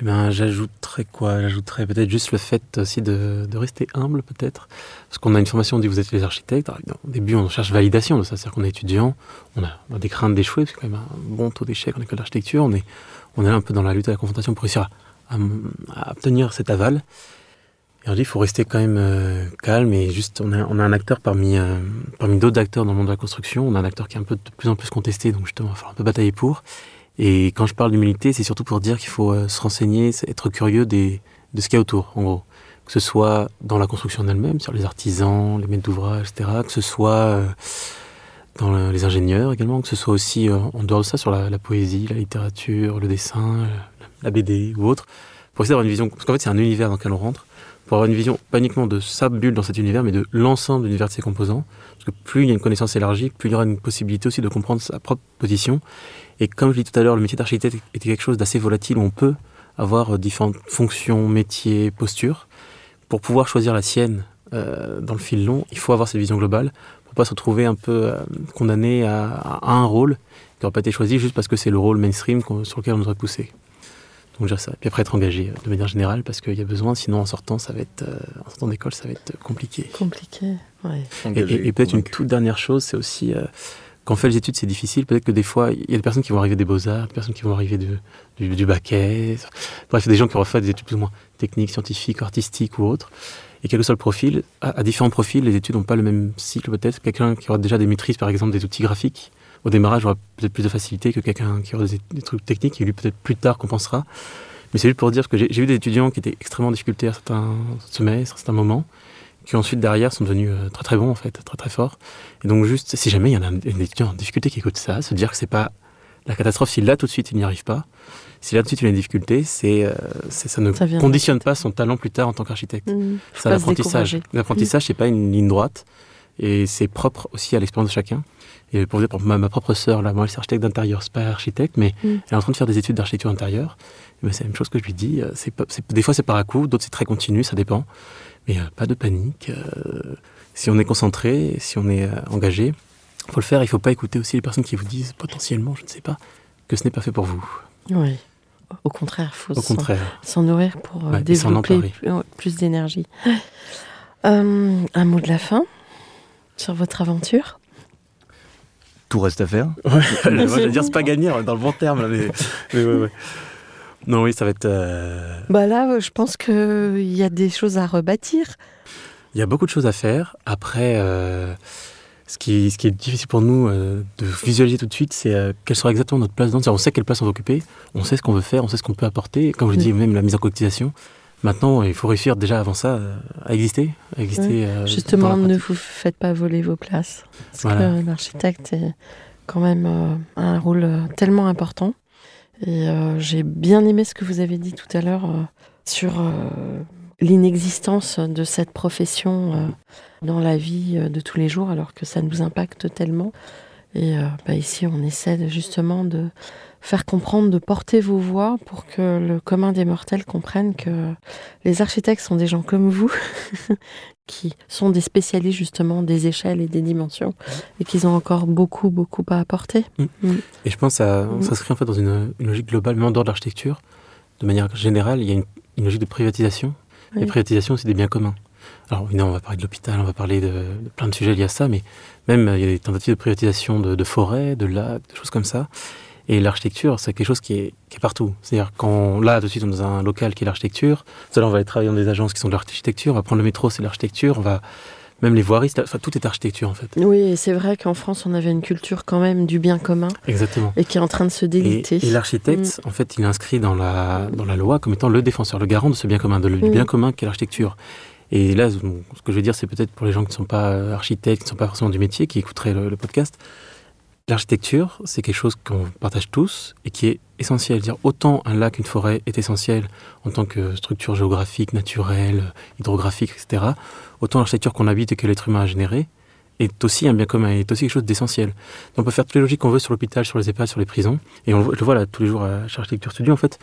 Eh ben, j'ajouterais quoi? J'ajouterais peut-être juste le fait aussi de, rester humble, peut-être. Parce qu'on a une formation, on dit vous êtes les architectes. au début, on cherche validation de ça. C'est-à-dire qu'on est étudiant, on a, des craintes d'échouer, c'est quand même un bon taux d'échec en école d'architecture. On est, on est un peu dans la lutte à la confrontation pour réussir à, obtenir cet aval. Et on dit il faut rester quand même euh, calme et juste, on a, on a un acteur parmi, euh, parmi d'autres acteurs dans le monde de la construction. On a un acteur qui est un peu de plus en plus contesté, donc justement, il va falloir un peu batailler pour. Et quand je parle d'humilité, c'est surtout pour dire qu'il faut euh, se renseigner, être curieux de ce qu'il y a autour, en gros. Que ce soit dans la construction elle-même, sur les artisans, les maîtres d'ouvrage, etc. Que ce soit euh, dans les ingénieurs également, que ce soit aussi euh, en dehors de ça sur la, poésie, la littérature, le dessin, la BD ou autre. Pour essayer d'avoir une vision, parce qu'en fait c'est un univers dans lequel on rentre, pour avoir une vision pas uniquement de sa bulle dans cet univers, mais de l'ensemble de l'univers de ses composants. Parce que plus il y a une connaissance élargie, plus il y aura une possibilité aussi de comprendre sa propre position et comme je l'ai dit tout à l'heure, le métier d'architecte était quelque chose d'assez volatile où on peut avoir euh, différentes fonctions, métiers, postures. Pour pouvoir choisir la sienne euh, dans le fil long, il faut avoir cette vision globale pour pas se retrouver un peu euh, condamné à, un rôle qui n'aurait pas été choisi juste parce que c'est le rôle mainstream sur lequel on nous aurait poussé. Donc dire ça. Et puis après être engagé de manière générale parce qu'il y a besoin, sinon en sortant, ça va être, en sortant d'école, ça va être compliqué. Compliqué, ouais. Et, peut-être une toute dernière chose, c'est aussi quand on fait les études, c'est difficile. Peut-être que des fois, il y a des personnes qui vont arriver des beaux-arts, des personnes qui vont arriver du, du, baquet. Bref, il y a des gens qui auront fait des études plus ou moins techniques, scientifiques, artistiques ou autres. Et quel que soit le profil, à, différents profils, les études n'ont pas le même cycle peut-être. Quelqu'un qui aura déjà des maîtrises, par exemple, des outils graphiques, au démarrage aura peut-être plus de facilité que quelqu'un qui aura des, trucs techniques et lui peut-être plus tard compensera. Mais c'est juste pour dire que j'ai vu des étudiants qui étaient extrêmement difficultés à certains semestres, à certains moments, qui ensuite derrière sont devenus euh, très très bons en fait, très très forts. Et donc juste, si jamais il y en a un, étudiant en difficulté qui écoute ça, se dire que c'est pas la catastrophe si là tout de suite il n'y arrive pas. Si là tout de suite il a une difficulté, c'est, euh, ça ne conditionne pas son talent plus tard en tant qu'architecte. Mmh, c'est l'apprentissage. L'apprentissage, mmh. c'est pas une ligne droite et c'est propre aussi à l'expérience de chacun. Et pour ma, propre sœur, là, moi, elle est architecte d'intérieur, c'est pas architecte, mais mmh. elle est en train de faire des études d'architecture intérieure. Ben, c'est la même chose que je lui dis. Euh, c'est, des fois, c'est par à coup, d'autres, c'est très continu, ça dépend. Mais euh, pas de panique. Euh, si on est concentré, si on est engagé, il faut le faire. Il ne faut pas écouter aussi les personnes qui vous disent potentiellement, je ne sais pas, que ce n'est pas fait pour vous. Oui. Au contraire, il faut s'en nourrir pour développer plus, d'énergie. un mot de la fin sur votre aventure? Tout reste à faire. Ouais, (laughs) moi, j'allais dire c'est pas gagner dans le bon terme, là, mais, mais ouais, ouais. Non, oui, ça va être. euh, Bah là, je pense qu'il y a des choses à rebâtir. Il y a beaucoup de choses à faire. Après, euh, ce, qui, ce qui est difficile pour nous euh, de visualiser tout de suite, c'est euh, quelle sera exactement notre place. C'est-à-dire, On sait quelle place on va occuper, on sait ce qu'on veut faire, on sait ce qu'on peut apporter. Comme je dis, même la mise en cotisation. Maintenant, il faut réussir déjà avant ça euh, à exister. À exister euh, Justement, ne vous faites pas voler vos places. Parce Voilà. que l'architecte est quand même euh, un rôle tellement important. Et euh, j'ai bien aimé ce que vous avez dit tout à l'heure euh, sur l'inexistence de cette profession dans la vie de tous les jours, alors que ça nous impacte tellement. Et bah, ici, on essaie justement de faire comprendre, de porter vos voix pour que le commun des mortels comprenne que les architectes sont des gens comme vous, (laughs) qui sont des spécialistes justement des échelles et des dimensions, et qu'ils ont encore beaucoup, beaucoup à apporter. Et je pense ça Mhm. s'inscrit en fait dans une, une logique globale, même en dehors de l'architecture. De manière générale, il y a une, une logique de privatisation. Oui. Et privatisation, c'est des biens communs. Alors évidemment, on va parler de l'hôpital, on va parler de, de plein de sujets liés à ça, mais même euh, il y a des tentatives de privatisation de, de forêts, de lacs, de choses comme ça. Et l'architecture, c'est quelque chose qui est, qui est partout. C'est-à-dire quand là, tout de suite, on est dans un local qui est l'architecture. L'heure, on va aller travailler dans des agences qui sont de l'architecture. On va prendre le métro, c'est l'architecture. On va même les voiries, enfin tout est architecture en fait. Oui, c'est vrai qu'en France, on avait une culture quand même du bien commun Exactement. et qui est en train de se déliter. Et, et l'architecte, en fait, il est inscrit dans la, dans la loi comme étant le défenseur, le garant de ce bien commun, de, du Mm. bien commun qu'est l'architecture. Et là, ce que je veux dire, c'est peut-être pour les gens qui ne sont pas architectes, qui ne sont pas forcément du métier, qui écouteraient le, le podcast. L'architecture, c'est quelque chose qu'on partage tous et qui est essentiel. Dire autant un lac, une forêt est essentiel en tant que structure géographique, naturelle, hydrographique, etc. Autant l'architecture qu'on habite et que l'être humain a générée est aussi un bien commun, est aussi quelque chose d'essentiel. On peut faire toutes les logiques qu'on veut sur l'hôpital, sur les EHPAD, sur les prisons. Et on, le voit- là tous les jours à Architecture Studio. En fait,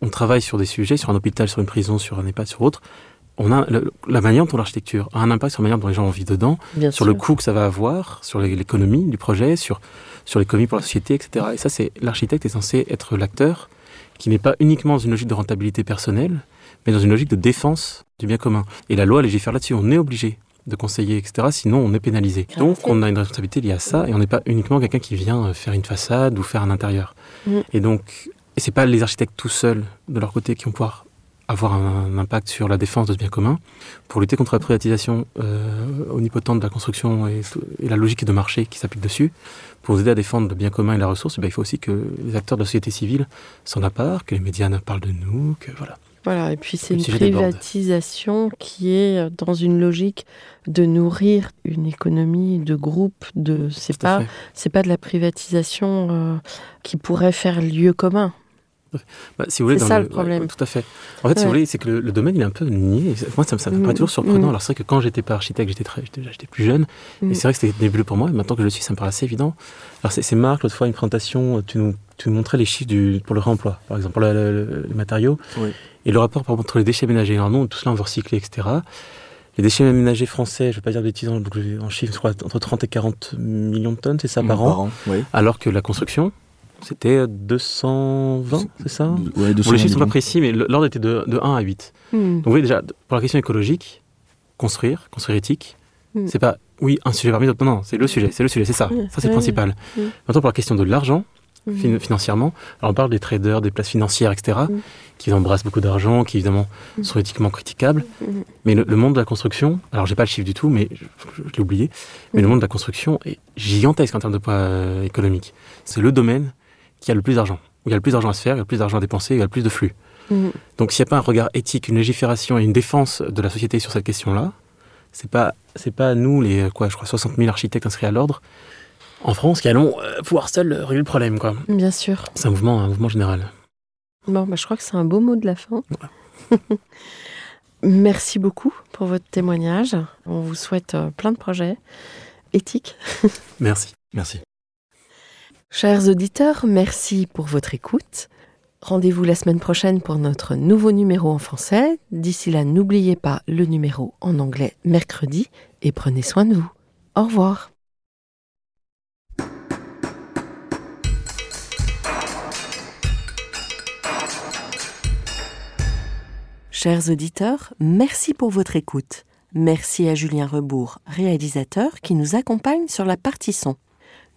on travaille sur des sujets, sur un hôpital, sur une prison, sur un EHPAD, sur autre. On a le- la manière dont l'architecture a un impact sur la manière dont les gens vivent dedans, Bien sur sûr. le coût que ça va avoir, sur l'économie du projet, sur, sur l'économie pour la société, etc. Et ça, c'est l'architecte est censé être l'acteur qui n'est pas uniquement dans une logique de rentabilité personnelle, mais dans une logique de défense du bien commun. Et la loi légifère là-dessus. On est obligé de conseiller, etc. Sinon, on est pénalisé. Donc, on a une responsabilité liée à ça, et on n'est pas uniquement quelqu'un qui vient euh, faire une façade ou faire un intérieur. Mm. Et donc, et c'est pas les architectes tout seuls de leur côté qui vont pouvoir avoir un, impact sur la défense de ce bien commun. Pour lutter contre la privatisation euh, omnipotente de la construction et, et la logique de marché qui s'applique dessus, pour aider à défendre le bien commun et la ressource, eh ben, il faut aussi que les acteurs de la société civile s'en apparent, que les médias ne parlent de nous, que voilà. Voilà, et puis c'est une privatisation qui est dans une logique de nourrir une économie de groupe. De, c'est pas, c'est pas de la privatisation euh, qui pourrait faire lieu commun. (laughs) Bah, si vous voulez, C'est ça, le, le problème. ouais, tout à fait. En fait, si vous voulez, c'est que le, le domaine, il est un peu nié. Moi, ça, me- ça me paraît Mm. toujours surprenant. Mm. Alors, c'est vrai que quand j'étais pas architecte, j'étais très, j'étais, j'étais plus jeune. Mm. Et c'est vrai que c'était nébuleux pour moi. Et maintenant que je le suis, ça me paraît assez évident. Alors, c'est, c'est Marc, l'autre fois, une présentation, tu nous, tu nous montrais les chiffres du, pour le réemploi, par exemple, pour le- le- le- les matériaux. Oui. Et le rapport, par exemple, entre les déchets ménagers. Alors, nous, tout cela, on veut recycler, etc. Les déchets ménagers français, je vais pas dire de bêtises en, en chiffres, je crois, entre 30 et 40 millions de tonnes, c'est ça, par an. oui. Alors que la construction, c'était 220, c'est ça? Ouais, Bon, les chiffres sont pas précis, mais l'ordre était de, de 1 à 8. Hmm. Donc, vous voyez, déjà, pour la question écologique, construire, construire éthique, Mm. c'est pas, oui, un sujet parmi d'autres. Non, non, c'est le sujet, c'est le sujet, c'est ça. Mm. Ça, c'est le principal. Mm. Maintenant, pour la question de l'argent, Hmm. fin- financièrement, alors on parle des traders, des places financières, etc., qui embrassent beaucoup d'argent, qui évidemment Mm. sont éthiquement critiquables. Mais le, le monde de la construction, alors j'ai pas le chiffre du tout, mais je, je- je l'ai oublié, mais le monde de la construction est gigantesque en termes de poids euh, économique. C'est le domaine qui a le plus d'argent, où il y a le plus d'argent à se faire, il y a le plus d'argent à dépenser, il y a le plus de flux. Hmm. Donc s'il n'y a pas un regard éthique, une légifération et une défense de la société sur cette question-là, c'est pas c'est pas nous les quoi, je crois 60 000 architectes inscrits à l'ordre en France qui allons euh, pouvoir seuls régler le problème quoi. Bien sûr. C'est un mouvement un mouvement général. Bon, bah, je crois que c'est un beau mot de la fin. (laughs) Merci beaucoup pour votre témoignage. On vous souhaite euh, plein de projets éthiques. (laughs) Merci. Merci. Chers auditeurs, merci pour votre écoute. Rendez-vous la semaine prochaine pour notre nouveau numéro en français. D'ici là, n'oubliez pas le numéro en anglais mercredi et prenez soin de vous. Au revoir. Chers auditeurs, merci pour votre écoute. Merci à Julien Rebourg, réalisateur, qui nous accompagne sur la partie son.